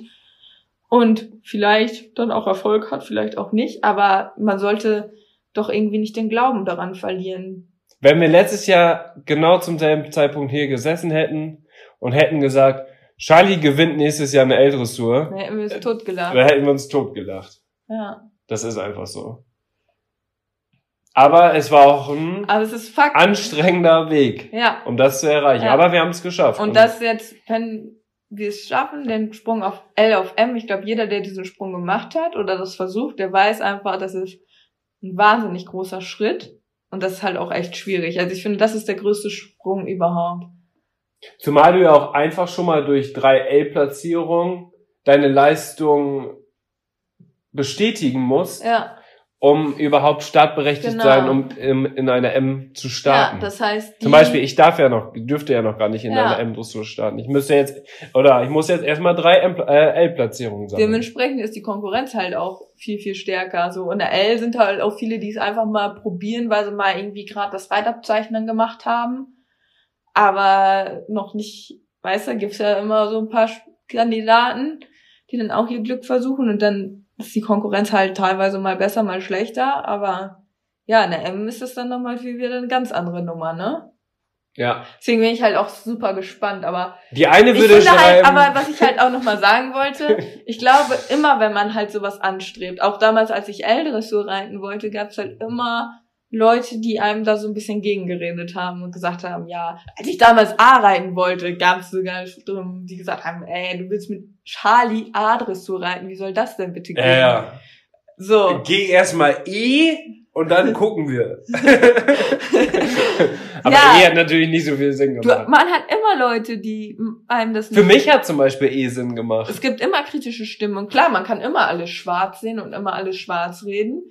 und vielleicht dann auch Erfolg hat, vielleicht auch nicht, aber man sollte doch irgendwie nicht den Glauben daran verlieren. Wenn wir letztes Jahr genau zum selben Zeitpunkt hier gesessen hätten und hätten gesagt, Charlie gewinnt nächstes Jahr eine L-Dressur, Dann hätten wir es totgelacht. dann hätten wir uns totgelacht. Ja. Das ist einfach so. Aber es war auch ein Aber es ist Fakt. anstrengender Weg, ja. um das zu erreichen. Ja. Aber wir haben es geschafft. Und das jetzt, wenn wir es schaffen, den Sprung auf L auf M, ich glaube, jeder, der diesen Sprung gemacht hat oder das versucht, der weiß einfach, das ist ein wahnsinnig großer Schritt. Und das ist halt auch echt schwierig. Also ich finde, das ist der größte Sprung überhaupt. Zumal du ja auch einfach schon mal durch drei L-Platzierungen deine Leistung bestätigen musst, Ja, um überhaupt startberechtigt Genau. sein, um im, in einer M zu starten. ja das heißt, Zum Beispiel, ich darf ja noch, dürfte ja noch gar nicht in Ja. einer M-Dressur starten. Ich müsste jetzt, oder ich muss jetzt erstmal drei M- äh, L-Platzierungen sammeln. dementsprechend ist die Konkurrenz halt auch viel, viel stärker. So in der L sind halt auch viele, die es einfach mal probieren, weil sie mal irgendwie gerade das Reitabzeichnen gemacht haben, aber noch nicht weißt du, gibt's ja immer so ein paar Kandidaten, die dann auch ihr Glück versuchen und dann ist die Konkurrenz halt teilweise mal besser, mal schlechter, aber ja, in der M ist es dann nochmal viel wieder eine ganz andere Nummer, ne? Ja. Deswegen bin ich halt auch super gespannt, aber Die eine ich würde finde halt, aber was ich halt auch nochmal [LAUGHS] sagen wollte, ich glaube, immer wenn man halt sowas anstrebt, auch damals, als ich L-Dressur reiten wollte, gab's halt immer Leute, die einem da so ein bisschen gegengeredet haben und gesagt haben, ja, als ich damals A reiten wollte, gab's sogar Stimmen, die gesagt haben, ey, du willst mit Charlie A-Dressur reiten, wie soll das denn bitte gehen? ja, ja. So. Geh erstmal E und dann [LAUGHS] gucken wir. [LAUGHS] Aber Ja. E hat natürlich nicht so viel Sinn Du, gemacht. man hat immer Leute, die einem das Für mich hat zum Beispiel E Sinn gemacht. Es gibt immer kritische Stimmen. Und klar, man kann immer alles schwarz sehen und immer alles schwarz reden.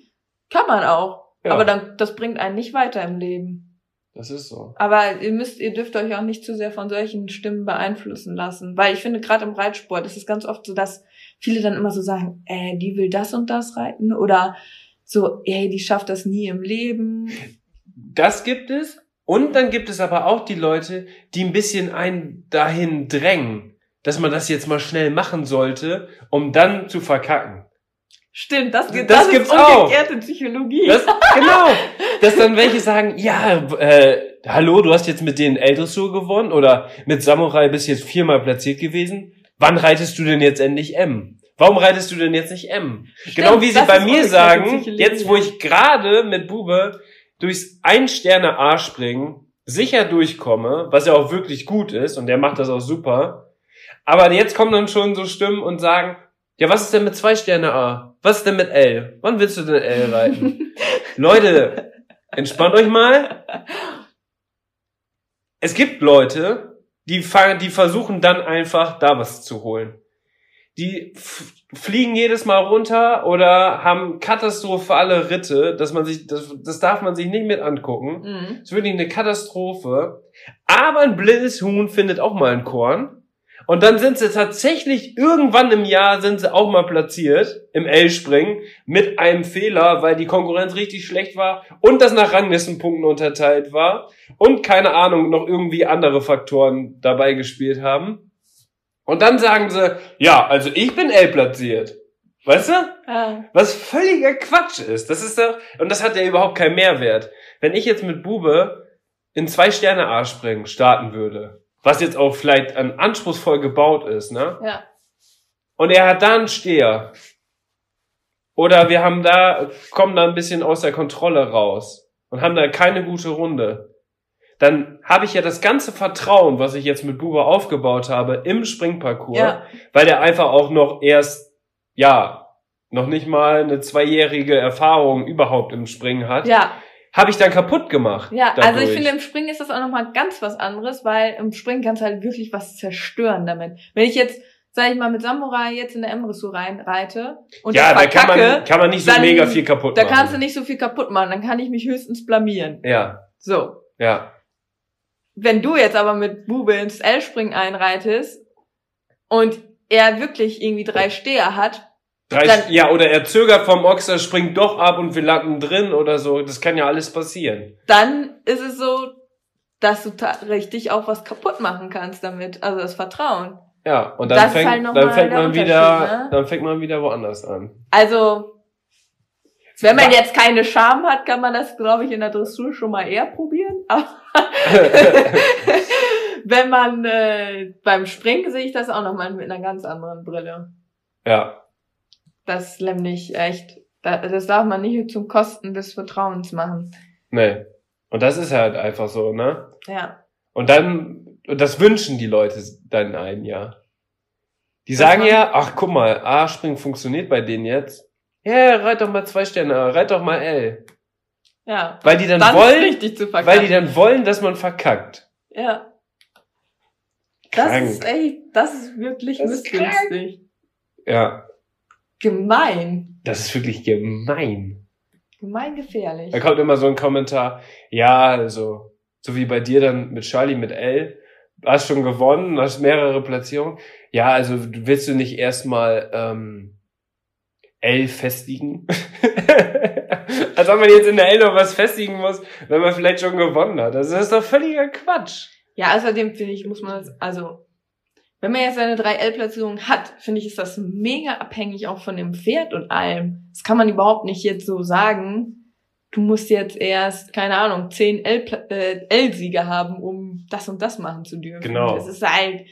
Kann man auch. Ja. Aber dann, das bringt einen nicht weiter im Leben. Das ist so. Aber ihr müsst, ihr dürft euch auch nicht zu sehr von solchen Stimmen beeinflussen lassen. Weil ich finde, gerade im Reitsport ist es ganz oft so, dass viele dann immer so sagen, äh, die will das und das reiten. Oder so, ey, die schafft das nie im Leben. Das gibt es. Und dann gibt es aber auch die Leute, die ein bisschen einen dahin drängen, dass man das jetzt mal schnell machen sollte, um dann zu verkacken. Stimmt, das, Das das, gibt's ist auch. umgekehrte Psychologie. Das, genau. [LAUGHS] Dass dann welche sagen, ja, äh, hallo, du hast jetzt mit denen L-Dressur gewonnen oder mit Samurai bist jetzt viermal platziert gewesen. Wann reitest du denn jetzt endlich M? Warum reitest du denn jetzt nicht M? genau wie sie bei mir umgekehrte sagen, jetzt wo ich gerade mit Bube durchs Ein-Sterne A springen, sicher durchkomme, was ja auch wirklich gut ist und der macht das auch super. Aber jetzt kommen dann schon so Stimmen und sagen, ja, was ist denn mit zwei Sterne A? Was ist denn mit L? Wann willst du denn L reiten? [LAUGHS] Leute, entspannt euch mal. Es gibt Leute, die, die versuchen dann einfach da was zu holen. Die fliegen jedes Mal runter oder haben katastrophale Ritte, dass man sich, das, das darf man sich nicht mit angucken. Mhm. Das ist wirklich eine Katastrophe. Aber ein blindes Huhn findet auch mal ein Korn. Und dann sind sie tatsächlich irgendwann im Jahr sind sie auch mal platziert im L-Springen mit einem Fehler, weil die Konkurrenz richtig schlecht war und das nach Ranglistenpunkten unterteilt war und keine Ahnung noch irgendwie andere Faktoren dabei gespielt haben. Und dann sagen sie, ja, also ich bin L platziert. Weißt du? Ja. Was völliger Quatsch ist. Das ist doch, und das hat ja überhaupt keinen Mehrwert. Wenn ich jetzt mit Bube in zwei Sterne A springen starten würde, was jetzt auch vielleicht an anspruchsvoll gebaut ist, ne? ja. Und er hat da einen Steher. Oder wir haben da, kommen da ein bisschen aus der Kontrolle raus und haben da keine gute Runde. Dann habe ich ja das ganze Vertrauen, was ich jetzt mit Bube aufgebaut habe, im Springparcours Ja. weil der einfach auch noch erst, ja, noch nicht mal eine zweijährige Erfahrung überhaupt im Springen hat, Ja. Habe ich dann kaputt gemacht. Ja, dadurch. also ich finde, im Springen ist das auch nochmal ganz was anderes, weil im Springen kannst du halt wirklich was zerstören damit. Wenn ich jetzt, sag ich mal, mit Samurai jetzt in der M-Ressur reinreite und ja, da kann man, kann man nicht so dann- mega viel kaputt da machen. kannst du nicht so viel kaputt machen, dann kann ich mich höchstens blamieren. Ja, So. ja. Wenn du jetzt aber mit Bube ins L-Springen einreitest und er wirklich irgendwie drei Steher hat, Drei, Dann- ja, oder er zögert vom Ochser, springt doch ab und wir landen drin oder so. Das kann ja alles passieren. dann ist es so, dass du richtig auch was kaputt machen kannst damit. Also das Vertrauen. Ja, und dann Das fängt, halt dann fängt man wieder, ne? dann fängt man wieder woanders an. Also, wenn man jetzt keine Scham hat, kann man das, glaube ich, in der Dressur schon mal eher probieren. [LAUGHS] Aber [LAUGHS] wenn man äh, beim Springen sehe ich das auch nochmal mit einer ganz anderen Brille. ja, Das ist nämlich echt, da- das darf man nicht zum Kosten des Vertrauens machen. nee. Und das ist halt einfach so, ne? Ja. Und dann, und das wünschen die Leute dann ein Jahr. Die sagen ja, ach guck mal, A-Springen funktioniert bei denen jetzt. Ja, reit doch mal zwei Sterne, reit doch mal L. Ja. Weil die dann, Dann wollen, richtig zu verkacken. weil die dann wollen, dass man verkackt. ja. Das Krank. ist echt, das ist wirklich Das missgünstig. Ja, Gemein. das ist wirklich gemein. Gemein gefährlich. Da kommt immer so ein Kommentar, ja, also, so wie bei dir dann mit Charlie mit L, hast schon gewonnen, hast mehrere Platzierungen. Ja, also willst du nicht erstmal ähm, L festigen? [LAUGHS] Als ob man jetzt in der L noch was festigen muss, wenn man vielleicht schon gewonnen hat. Also das ist doch völliger Quatsch. Ja, außerdem finde ich, muss man das, also wenn man jetzt seine 3L-Platzierung hat, finde ich, ist das mega abhängig auch von dem Pferd und allem. Das kann man überhaupt nicht jetzt so sagen. Du musst jetzt erst, keine Ahnung, 10 L- äh, L-Siege haben, um das und das machen zu dürfen. Genau. Das ist halt,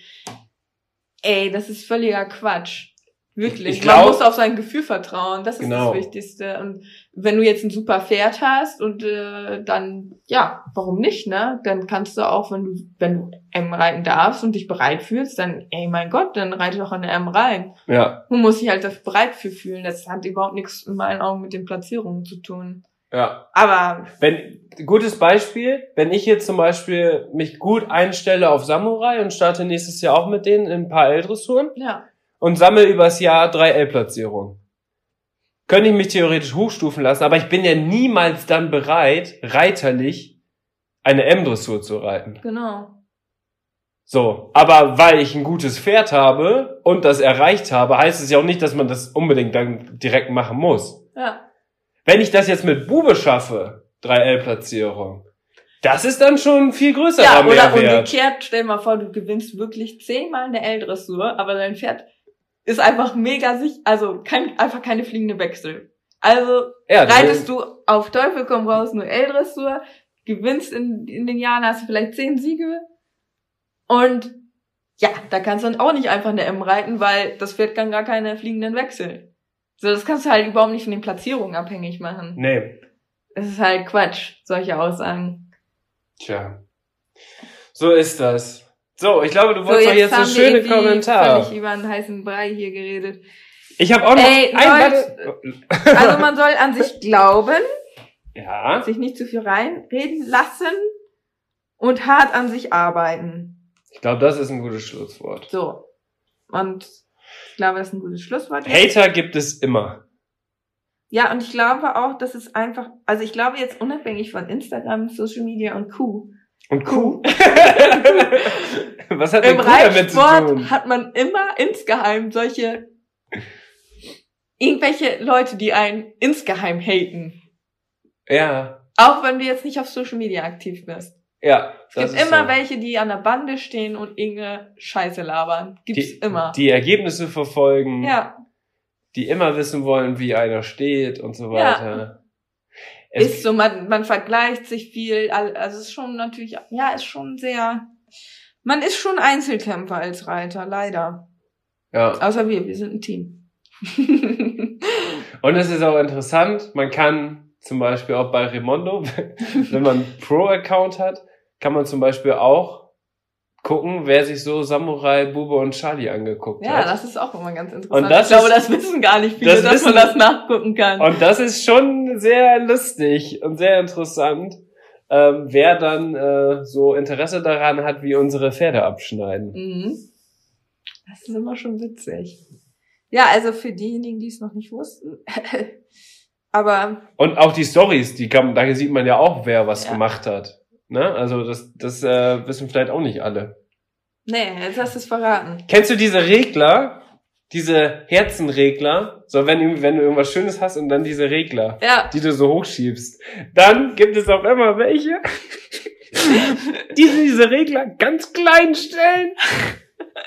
ey, das ist völliger Quatsch. Wirklich. Ich Man glaub- muss auf sein Gefühl vertrauen. Das ist Genau. das Wichtigste. Und wenn du jetzt ein super Pferd hast und äh, dann, ja, warum nicht, ne? Dann kannst du auch, wenn du, wenn du M reiten darfst und dich bereit fühlst, dann, ey, mein Gott, dann reite doch an der M rein. Ja, Man muss sich halt dafür bereit für fühlen. Das hat überhaupt nichts in meinen Augen mit den Platzierungen zu tun. ja. Aber, Wenn, gutes Beispiel, wenn ich jetzt zum Beispiel mich gut einstelle auf Samurai und starte nächstes Jahr auch mit denen in ein paar L-Dressuren ja, und sammle übers Jahr drei L-Platzierungen. Könnte ich mich theoretisch hochstufen lassen, aber ich bin ja niemals dann bereit, reiterlich eine M-Dressur zu reiten. genau. So, aber weil ich ein gutes Pferd habe und das erreicht habe, heißt es ja auch nicht, dass man das unbedingt dann direkt machen muss. Ja. Wenn ich das jetzt mit Bube schaffe, 3L-Platzierung, das ist dann schon viel größerer Ja, oder Mehrwert. umgekehrt, stell dir mal vor, du gewinnst wirklich zehnmal eine L-Dressur, aber dein Pferd ist einfach mega sich, also kein, einfach keine fliegende Wechsel. Also Ja, reitest du auf Teufel komm raus nur L-Dressur, gewinnst in, in den Jahren, hast du vielleicht zehn Siege und ja, da kannst du dann auch nicht einfach eine M reiten, weil das Pferd kann gar keine fliegenden Wechsel. So, das kannst du halt überhaupt nicht von den Platzierungen abhängig machen. Nee, Das ist halt Quatsch, solche Aussagen. tja. So ist das. So, ich glaube, du So, wolltest doch jetzt so schöne Kommentare. völlig über einen heißen Brei hier geredet. Ich habe auch noch Ey, ein, Leute. Also man soll an sich [LAUGHS] glauben, Ja, sich nicht zu viel reinreden lassen und hart an sich arbeiten. ich glaube, das ist ein gutes Schlusswort. So. Und ich glaube, das ist ein gutes Schlusswort. jetzt. Hater gibt es immer. Ja, und ich glaube auch, dass es einfach, also ich glaube jetzt unabhängig von Instagram, Social Media und Q. Und Kuh. [LAUGHS] Was hat denn Im Kuh damit zu tun? hat man immer insgeheim solche, irgendwelche Leute, die einen insgeheim haten. Ja, Auch wenn du jetzt nicht auf Social Media aktiv bist. ja. Es gibt immer so. welche, die an der Bande stehen und irgendeine Scheiße labern. Gibt's die, immer. Die Ergebnisse verfolgen, ja, die immer wissen wollen, wie einer steht und so Ja. Es- ist so, man, man vergleicht sich viel, also es ist schon natürlich, ja, ist schon sehr, man ist schon Einzelkämpfer als Reiter, leider. ja. Außer wir, wir sind ein Team. [LAUGHS] Und es ist auch interessant, man kann zum Beispiel auch bei Remondo, [LAUGHS] wenn man Pro-Account hat, kann man zum Beispiel auch gucken, wer sich so Samurai, Bube und Charlie angeguckt ja, hat. das ist auch immer ganz interessant. Und das ich glaube, ist- das wissen gar nicht viele, das dass man wissen- das nachgucken kann. Und das ist schon sehr lustig und sehr interessant, ähm, wer dann äh, so Interesse daran hat, wie unsere Pferde abschneiden. Mhm. Das ist immer schon witzig. Ja, also für diejenigen, die es noch nicht wussten. [LAUGHS] Aber Und auch die Stories, die kann, da sieht man ja auch, wer was Ja. gemacht hat. Ne? Also das, das äh, wissen vielleicht auch nicht alle. nee, jetzt hast du es verraten. Kennst du diese Regler? Diese Herzenregler? So, wenn, du- wenn du irgendwas Schönes hast und dann diese Regler, Ja, die du so hochschiebst. Dann gibt es auch immer welche, [LAUGHS] die diese Regler ganz klein stellen.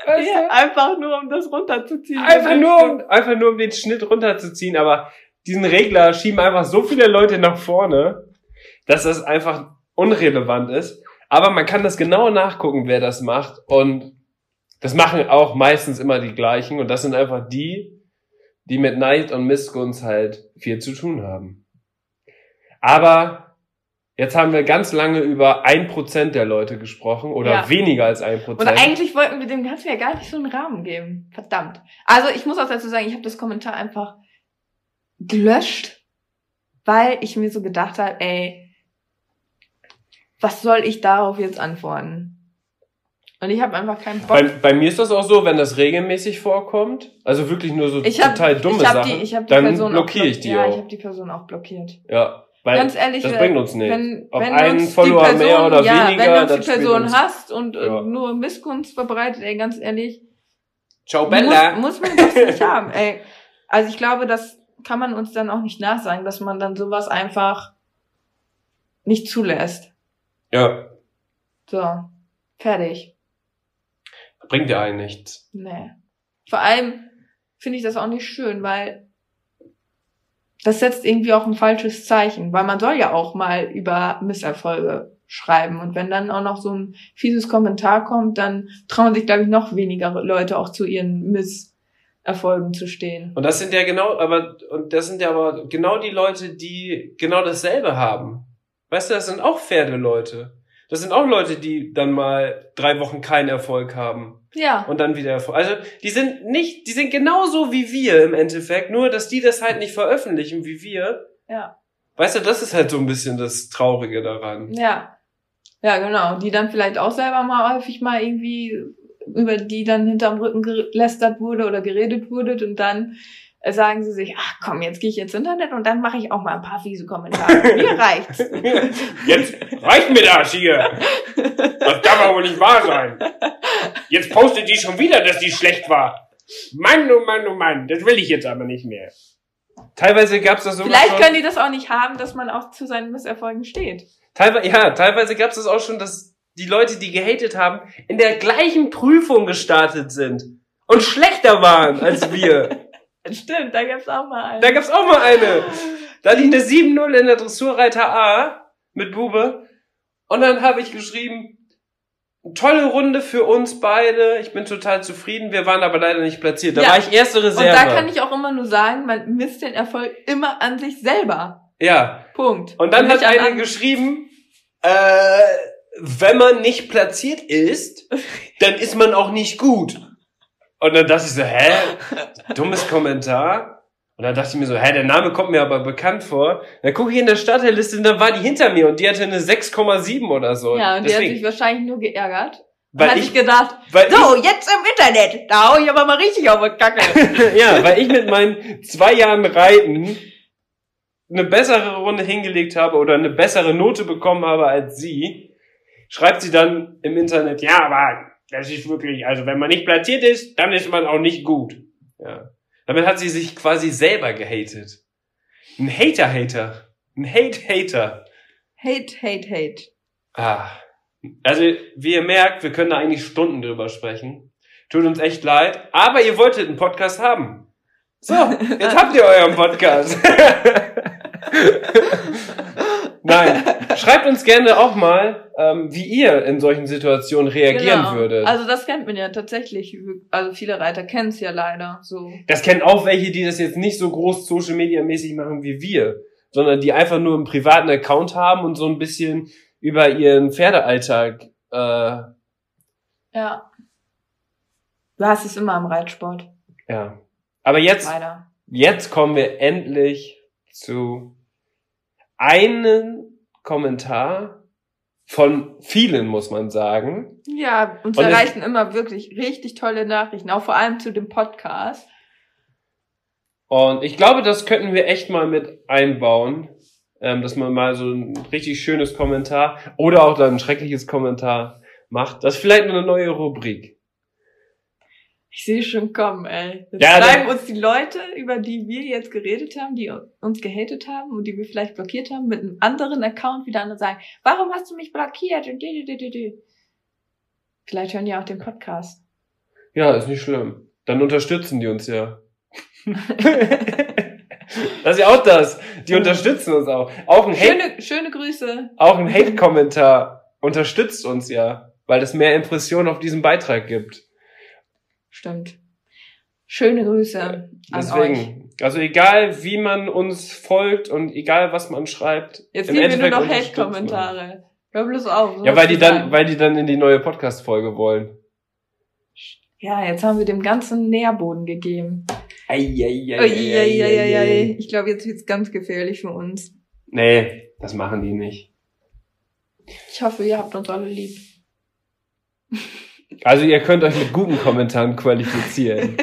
Weißt du? ja, einfach nur um das runterzuziehen. Einfach nur, um, einfach nur um den Schnitt runterzuziehen, aber diesen Regler schieben einfach so viele Leute nach vorne, dass das einfach unrelevant ist. Aber man kann das genau nachgucken, wer das macht. Und das machen auch meistens immer die gleichen. Und das sind einfach die, die mit Neid und Missgunst halt viel zu tun haben. Aber jetzt haben wir ganz lange über ein Prozent der Leute gesprochen oder Ja. weniger als ein Und Prozent. eigentlich wollten wir dem Ganzen ja gar nicht so einen Rahmen geben. Verdammt. Also ich muss auch dazu sagen, ich habe das Kommentar einfach gelöscht, weil ich mir so gedacht habe, ey, was soll ich darauf jetzt antworten? Und ich habe einfach keinen Bock. Bei, bei mir ist das auch so, wenn das regelmäßig vorkommt, also wirklich nur so ich habe total dumme ich hab Sachen, die, ich hab die dann Person blockiere ich die ja, auch. ich habe die Person auch blockiert. ja, weil Ganz ehrlich, das äh, bringt uns nichts. Wenn, Ob wenn einen uns die Follower Person, mehr oder ja, weniger, wenn uns das die Person uns- hasst und äh, Ja. nur Missgunst verbreitet, ey, ganz ehrlich, Ciao muss, muss man das nicht [LAUGHS] haben, ey. Also ich glaube, das kann man uns dann auch nicht nachsagen, dass man dann sowas einfach nicht zulässt. Ja, So, fertig. bringt ja eigentlich nichts. Nee. Vor allem finde ich das auch nicht schön, weil das setzt irgendwie auch ein falsches Zeichen, weil man soll ja auch mal über Misserfolge schreiben. Und wenn dann auch noch so ein fieses Kommentar kommt, dann trauen sich, glaube ich, noch weniger Leute auch zu ihren Misserfolgen zu stehen. Und das sind ja genau, aber, und das sind ja aber genau die Leute, die genau dasselbe haben. Weißt du, das sind auch Pferdeleute. Das sind auch Leute, die dann mal drei Wochen keinen Erfolg haben. Ja. Und dann wieder Erfolg. Also, die sind nicht, die sind genauso wie wir im Endeffekt, nur dass die das halt nicht veröffentlichen wie wir. Ja. Weißt du, das ist halt so ein bisschen das Traurige daran. Ja. Ja, genau. Die dann vielleicht auch selber mal häufig mal irgendwie über die dann hinterm Rücken gelästert wurde oder geredet wurde und dann sagen sie sich, ach komm, jetzt gehe ich ins Internet und dann mache ich auch mal ein paar fiese Kommentare. Mir [LAUGHS] reicht's. Jetzt reicht mir das hier. Das darf aber wohl nicht wahr sein. Jetzt postet die schon wieder, dass die schlecht war. Mann, oh Mann, oh Mann, das will ich jetzt aber nicht mehr. Teilweise gab's das sogar Vielleicht schon, können die das auch nicht haben, dass man auch zu seinen Misserfolgen steht. teilweise, ja, teilweise gab's das auch schon, dass die Leute, die gehatet haben, in der gleichen Prüfung gestartet sind und schlechter waren als wir. Stimmt, da gab's auch mal einen. Da gab's auch mal eine. Da liegt eine 7-0 in der Dressurreiter A mit Bube. Und dann habe ich geschrieben, tolle Runde für uns beide. Ich bin total zufrieden. Wir waren aber leider nicht platziert. Da Ja. war ich erste Reserve. Und da kann ich auch immer nur sagen, man misst den Erfolg immer an sich selber. ja. Punkt. Und dann hat nicht an eine anderen. geschrieben, äh, wenn man nicht platziert ist, [LAUGHS] dann ist man auch nicht gut. Und dann dachte ich so, hä? Dummes Kommentar. Und dann dachte ich mir so, hä, der Name kommt mir aber bekannt vor. Dann gucke ich in der Starterliste und dann war die hinter mir und die hatte eine 6,7 oder so. Ja, und die hat sich Deswegen, wahrscheinlich nur geärgert. Weil ich, sich gedacht, weil so, jetzt im Internet, da hau ich aber mal richtig auf die Kacke. ich, [LAUGHS] ja, weil ich mit meinen zwei Jahren Reiten eine bessere Runde hingelegt habe oder eine bessere Note bekommen habe als sie, schreibt sie dann im Internet, ja, aber das ist wirklich, also wenn man nicht platziert ist, dann ist man auch nicht gut. Ja. Damit hat sie sich quasi selber gehatet. Ein Hater-Hater. Ein Hate-Hater. Hate, hate, hate. Ah. Also, wie ihr merkt, wir können da eigentlich Stunden drüber sprechen. Tut uns echt leid. Aber ihr wolltet einen Podcast haben. So, jetzt habt ihr euren Podcast. [LAUGHS] Nein, schreibt uns gerne auch mal, ähm, wie ihr in solchen Situationen reagieren Genau. würdet. Also das kennt man ja tatsächlich. Also viele Reiter kennen es ja leider so. das kennen auch welche, die das jetzt nicht so groß Social Media mäßig machen wie wir, sondern die einfach nur einen privaten Account haben und so ein bisschen über ihren Pferdealltag äh, Ja. Du hast es immer im Reitsport. Ja. Aber jetzt, Leider. jetzt kommen wir endlich zu einem Kommentar von vielen, muss man sagen. Ja, uns Und erreichen immer wirklich richtig tolle Nachrichten, auch vor allem zu dem Podcast. Und ich glaube, das könnten wir echt mal mit einbauen, ähm, dass man mal so ein richtig schönes Kommentar oder auch dann ein schreckliches Kommentar macht. Das ist vielleicht eine neue Rubrik. Ich sehe schon kommen, ey. Jetzt Ja, schreiben uns die Leute, über die wir jetzt geredet haben, die uns gehatet haben und die wir vielleicht blockiert haben, mit einem anderen Account wieder an und sagen, warum hast du mich blockiert? Vielleicht hören die auch den Podcast. Ja, ist nicht schlimm. Dann unterstützen die uns ja. [LAUGHS] das ist ja auch das. Die unterstützen uns auch. Auch ein Hate Schöne, schöne Grüße. Auch ein Hate-Kommentar unterstützt uns ja, weil es mehr Impressionen auf diesen Beitrag gibt. Stimmt. Schöne Grüße an euch. Deswegen, also egal wie man uns folgt und egal was man schreibt. Jetzt geben wir nur noch. Hate-Kommentare. Hör bloß auf. so Ja, weil die dann, sagen. weil die dann in die neue Podcast-Folge wollen. Ja, jetzt haben wir dem ganzen Nährboden gegeben. Eieieiei. Ich glaube, jetzt wird's ganz gefährlich für uns. Nee, das machen die nicht. Ich hoffe, ihr habt uns alle lieb. [LAUGHS] Also ihr könnt euch mit guten Kommentaren qualifizieren.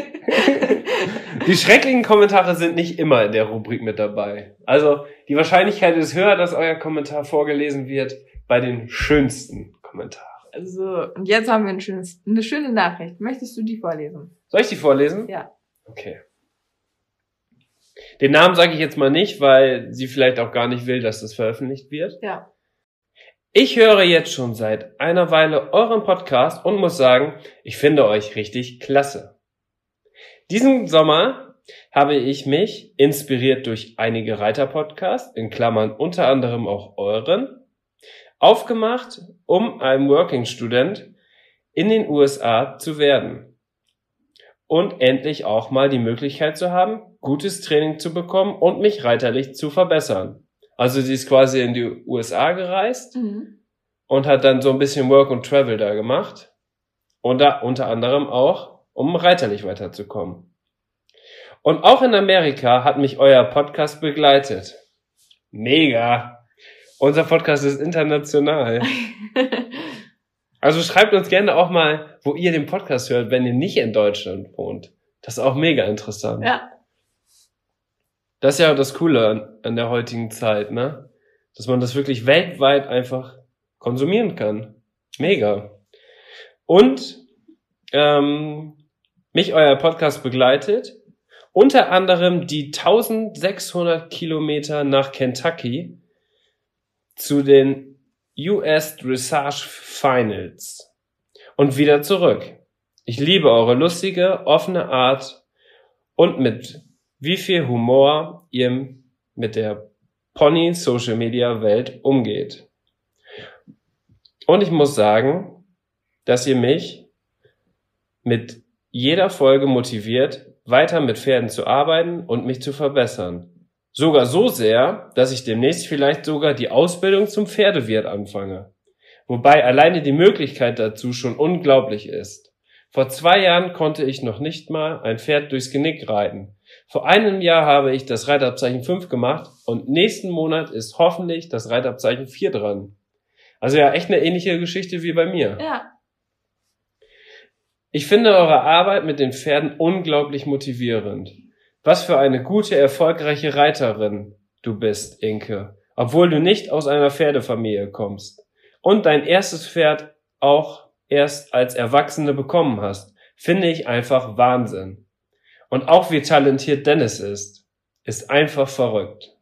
Die schrecklichen Kommentare sind nicht immer in der Rubrik mit dabei. Also die Wahrscheinlichkeit ist höher, dass euer Kommentar vorgelesen wird bei den schönsten Kommentaren. Also, und jetzt haben wir ein schönes, eine schöne Nachricht. Möchtest du die vorlesen? Soll ich die vorlesen? Ja. Okay. Den Namen sage ich jetzt mal nicht, weil sie vielleicht auch gar nicht will, dass das veröffentlicht wird. Ja. Ich höre jetzt schon seit einer Weile euren Podcast und muss sagen, ich finde euch richtig klasse. Diesen Sommer habe ich mich, inspiriert durch einige Reiter-Podcasts, in Klammern unter anderem auch euren, aufgemacht, um ein Working Student in den USA zu werden. Und endlich auch mal die Möglichkeit zu haben, gutes Training zu bekommen und mich reiterlich zu verbessern. Also sie ist quasi in die USA gereist Mhm. und hat dann so ein bisschen Work und Travel da gemacht. Und da unter anderem auch, um reiterlich weiterzukommen. Und auch in Amerika hat mich euer Podcast begleitet. Mega. Unser Podcast ist international. [LAUGHS] Also schreibt uns gerne auch mal, wo ihr den Podcast hört, wenn ihr nicht in Deutschland wohnt. Das ist auch mega interessant. ja, Das ist ja das Coole an, an der heutigen Zeit, ne? Dass man das wirklich weltweit einfach konsumieren kann. Mega. Und ähm, mich euer Podcast begleitet. Unter anderem die 1600 Kilometer nach Kentucky zu den US Dressage Finals und wieder zurück. Ich liebe eure lustige, offene Art und mit wie viel Humor ihr mit der Pony Social Media Welt umgeht. Und ich muss sagen, dass ihr mich mit jeder Folge motiviert, weiter mit Pferden zu arbeiten und mich zu verbessern. Sogar so sehr, dass ich demnächst vielleicht sogar die Ausbildung zum Pferdewirt anfange. Wobei alleine die Möglichkeit dazu schon unglaublich ist. Vor zwei Jahren konnte ich noch nicht mal ein Pferd durchs Genick reiten. Vor einem Jahr habe ich das Reitabzeichen 5 gemacht und nächsten Monat ist hoffentlich das Reitabzeichen 4 dran. Also ja, echt eine ähnliche Geschichte wie bei mir. ja, Ich finde eure Arbeit mit den Pferden unglaublich motivierend. Was für eine gute, erfolgreiche Reiterin du bist, Inke. Obwohl du nicht aus einer Pferdefamilie kommst. Und dein erstes Pferd auch erst als Erwachsene bekommen hast, finde ich einfach Wahnsinn. Und auch wie talentiert Dennis ist, ist einfach verrückt.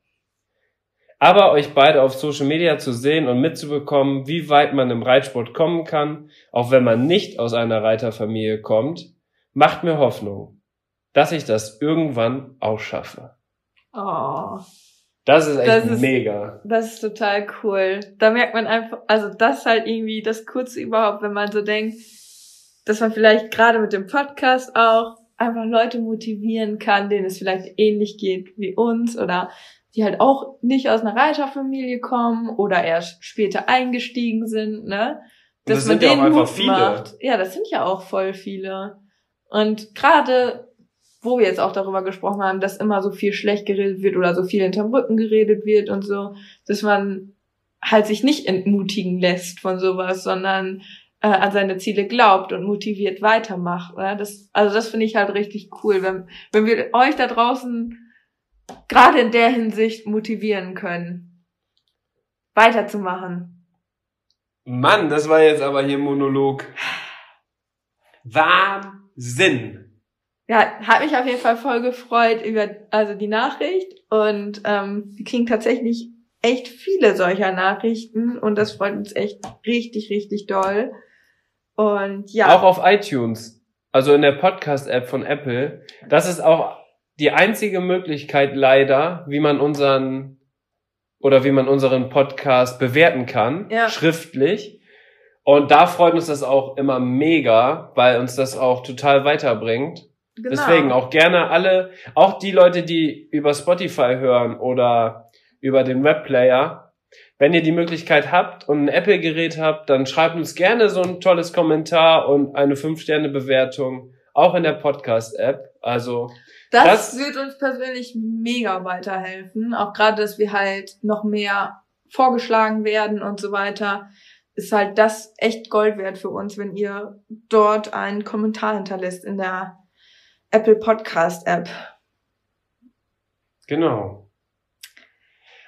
Aber euch beide auf Social Media zu sehen und mitzubekommen, wie weit man im Reitsport kommen kann, auch wenn man nicht aus einer Reiterfamilie kommt, macht mir Hoffnung, dass ich das irgendwann auch schaffe. oh, Das ist echt Das ist- mega. das ist total cool. Da merkt man einfach, also das halt irgendwie das Kurze überhaupt, wenn man so denkt, dass man vielleicht gerade mit dem Podcast auch einfach Leute motivieren kann, denen es vielleicht ähnlich geht wie uns oder die halt auch nicht aus einer Reiterfamilie kommen oder erst später eingestiegen sind, ne? Und das sind ja auch einfach viele. Ja, das sind ja auch voll viele. Und gerade, wo wir jetzt auch darüber gesprochen haben, dass immer so viel schlecht geredet wird oder so viel hinterm Rücken geredet wird und so, dass man halt sich nicht entmutigen lässt von sowas, sondern äh, an seine Ziele glaubt und motiviert weitermacht. Ne? Das, also das finde ich halt richtig cool, wenn, wenn wir euch da draußen gerade in der Hinsicht motivieren können, weiterzumachen. Mann, das war jetzt aber hier Monolog. Wahnsinn. Ja, hat mich auf jeden Fall voll gefreut über also die Nachricht und ähm, wir kriegen tatsächlich echt viele solcher Nachrichten und das freut uns echt richtig, richtig doll. Und ja, Auch auf iTunes, also in der Podcast-App von Apple. Das ist auch die einzige Möglichkeit leider, wie man unseren oder wie man unseren Podcast bewerten kann, Ja. schriftlich. Und da freut uns das auch immer mega, weil uns das auch total weiterbringt. genau. Deswegen auch gerne alle, auch die Leute, die über Spotify hören oder über den Webplayer, wenn ihr die Möglichkeit habt und ein Apple-Gerät habt, dann schreibt uns gerne so ein tolles Kommentar und eine 5-Sterne-Bewertung, auch in der Podcast-App. Also, Das, Das- wird uns persönlich mega weiterhelfen. Auch gerade, dass wir halt noch mehr vorgeschlagen werden und so weiter, ist halt das echt Gold wert für uns, wenn ihr dort einen Kommentar hinterlässt in der Apple Podcast App. genau.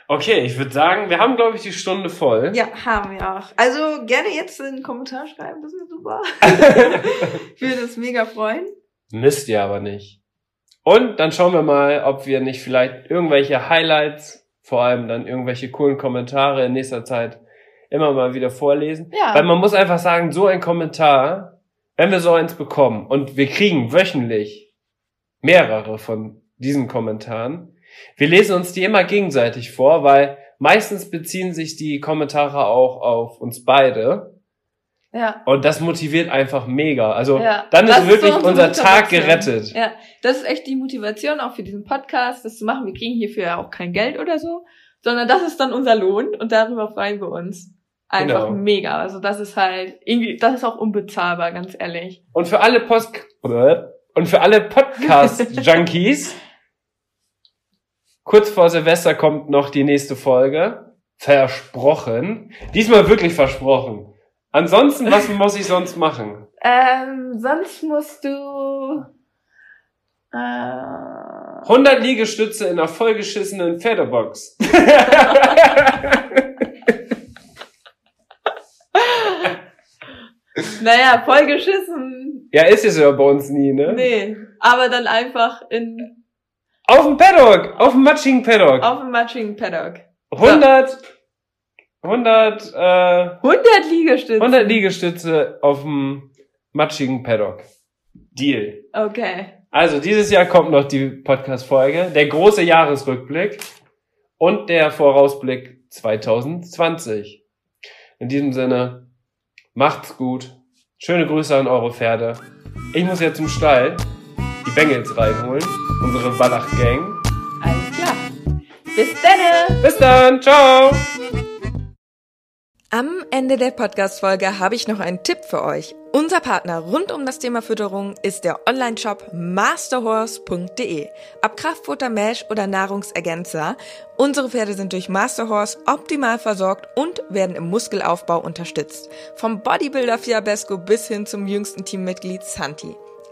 Okay, ich würde sagen, wir haben, glaube ich, die Stunde voll. Ja, haben wir auch. Also gerne jetzt einen Kommentar schreiben, das wäre super. [LAUGHS] Ich würde uns mega freuen. Müsst ihr aber nicht. Und dann schauen wir mal, ob wir nicht vielleicht irgendwelche Highlights, vor allem dann irgendwelche coolen Kommentare in nächster Zeit immer mal wieder vorlesen. Ja. Weil man muss einfach sagen, so ein Kommentar, wenn wir so eins bekommen und wir kriegen wöchentlich mehrere von diesen Kommentaren, wir lesen uns die immer gegenseitig vor, weil meistens beziehen sich die Kommentare auch auf uns beide. Ja. Und das motiviert einfach mega. Also Ja, dann ist ist wirklich so unsere unser Tag gerettet. Ja, das ist echt die Motivation auch für diesen Podcast, das zu machen. Wir kriegen hierfür ja auch kein Geld oder so, sondern das ist dann unser Lohn und darüber freuen wir uns. Einfach Genau. mega. Also das ist halt irgendwie, das ist auch unbezahlbar, ganz ehrlich. Und für alle Post und für alle Podcast-Junkies, [LAUGHS] kurz vor Silvester kommt noch die nächste Folge. Versprochen. Diesmal wirklich versprochen. Ansonsten, was [LAUGHS] muss ich sonst machen? Ähm, sonst musst du äh, 100 Liegestütze in einer vollgeschissenen Pferdebox. [LAUGHS] naja, voll geschissen. ja, ist es ja bei uns nie, ne? Nee, aber dann einfach in Auf dem Paddock, auf dem matschigen Paddock. auf dem Matching Paddock. 100, 100, äh, 100 Liegestütze. 100 Liegestütze auf dem matschigen Paddock. Deal. Okay. Also dieses Jahr kommt noch die Podcast-Folge, der große Jahresrückblick und der Vorausblick 2020. In diesem Sinne, macht's gut. Schöne Grüße an eure Pferde. Ich muss jetzt zum Stall die Bengels reinholen, unsere Wallach-Gang. Alles klar. Bis dann. Bis dann, ciao! Am Ende der Podcast-Folge habe ich noch einen Tipp für euch. Unser Partner rund um das Thema Fütterung ist der Online-Shop masterhorse.de. Ob Kraftfutter, Mesh oder Nahrungsergänzer, unsere Pferde sind durch Masterhorse optimal versorgt und werden im Muskelaufbau unterstützt. Vom Bodybuilder Fiabesco bis hin zum jüngsten Teammitglied Santi.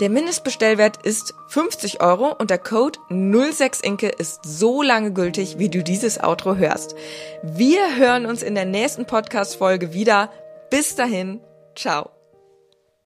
Der Mindestbestellwert ist 50 Euro und der Code 06inke ist so lange gültig, wie du dieses Outro hörst. Wir hören uns in der nächsten Podcast-Folge wieder. Bis dahin, ciao.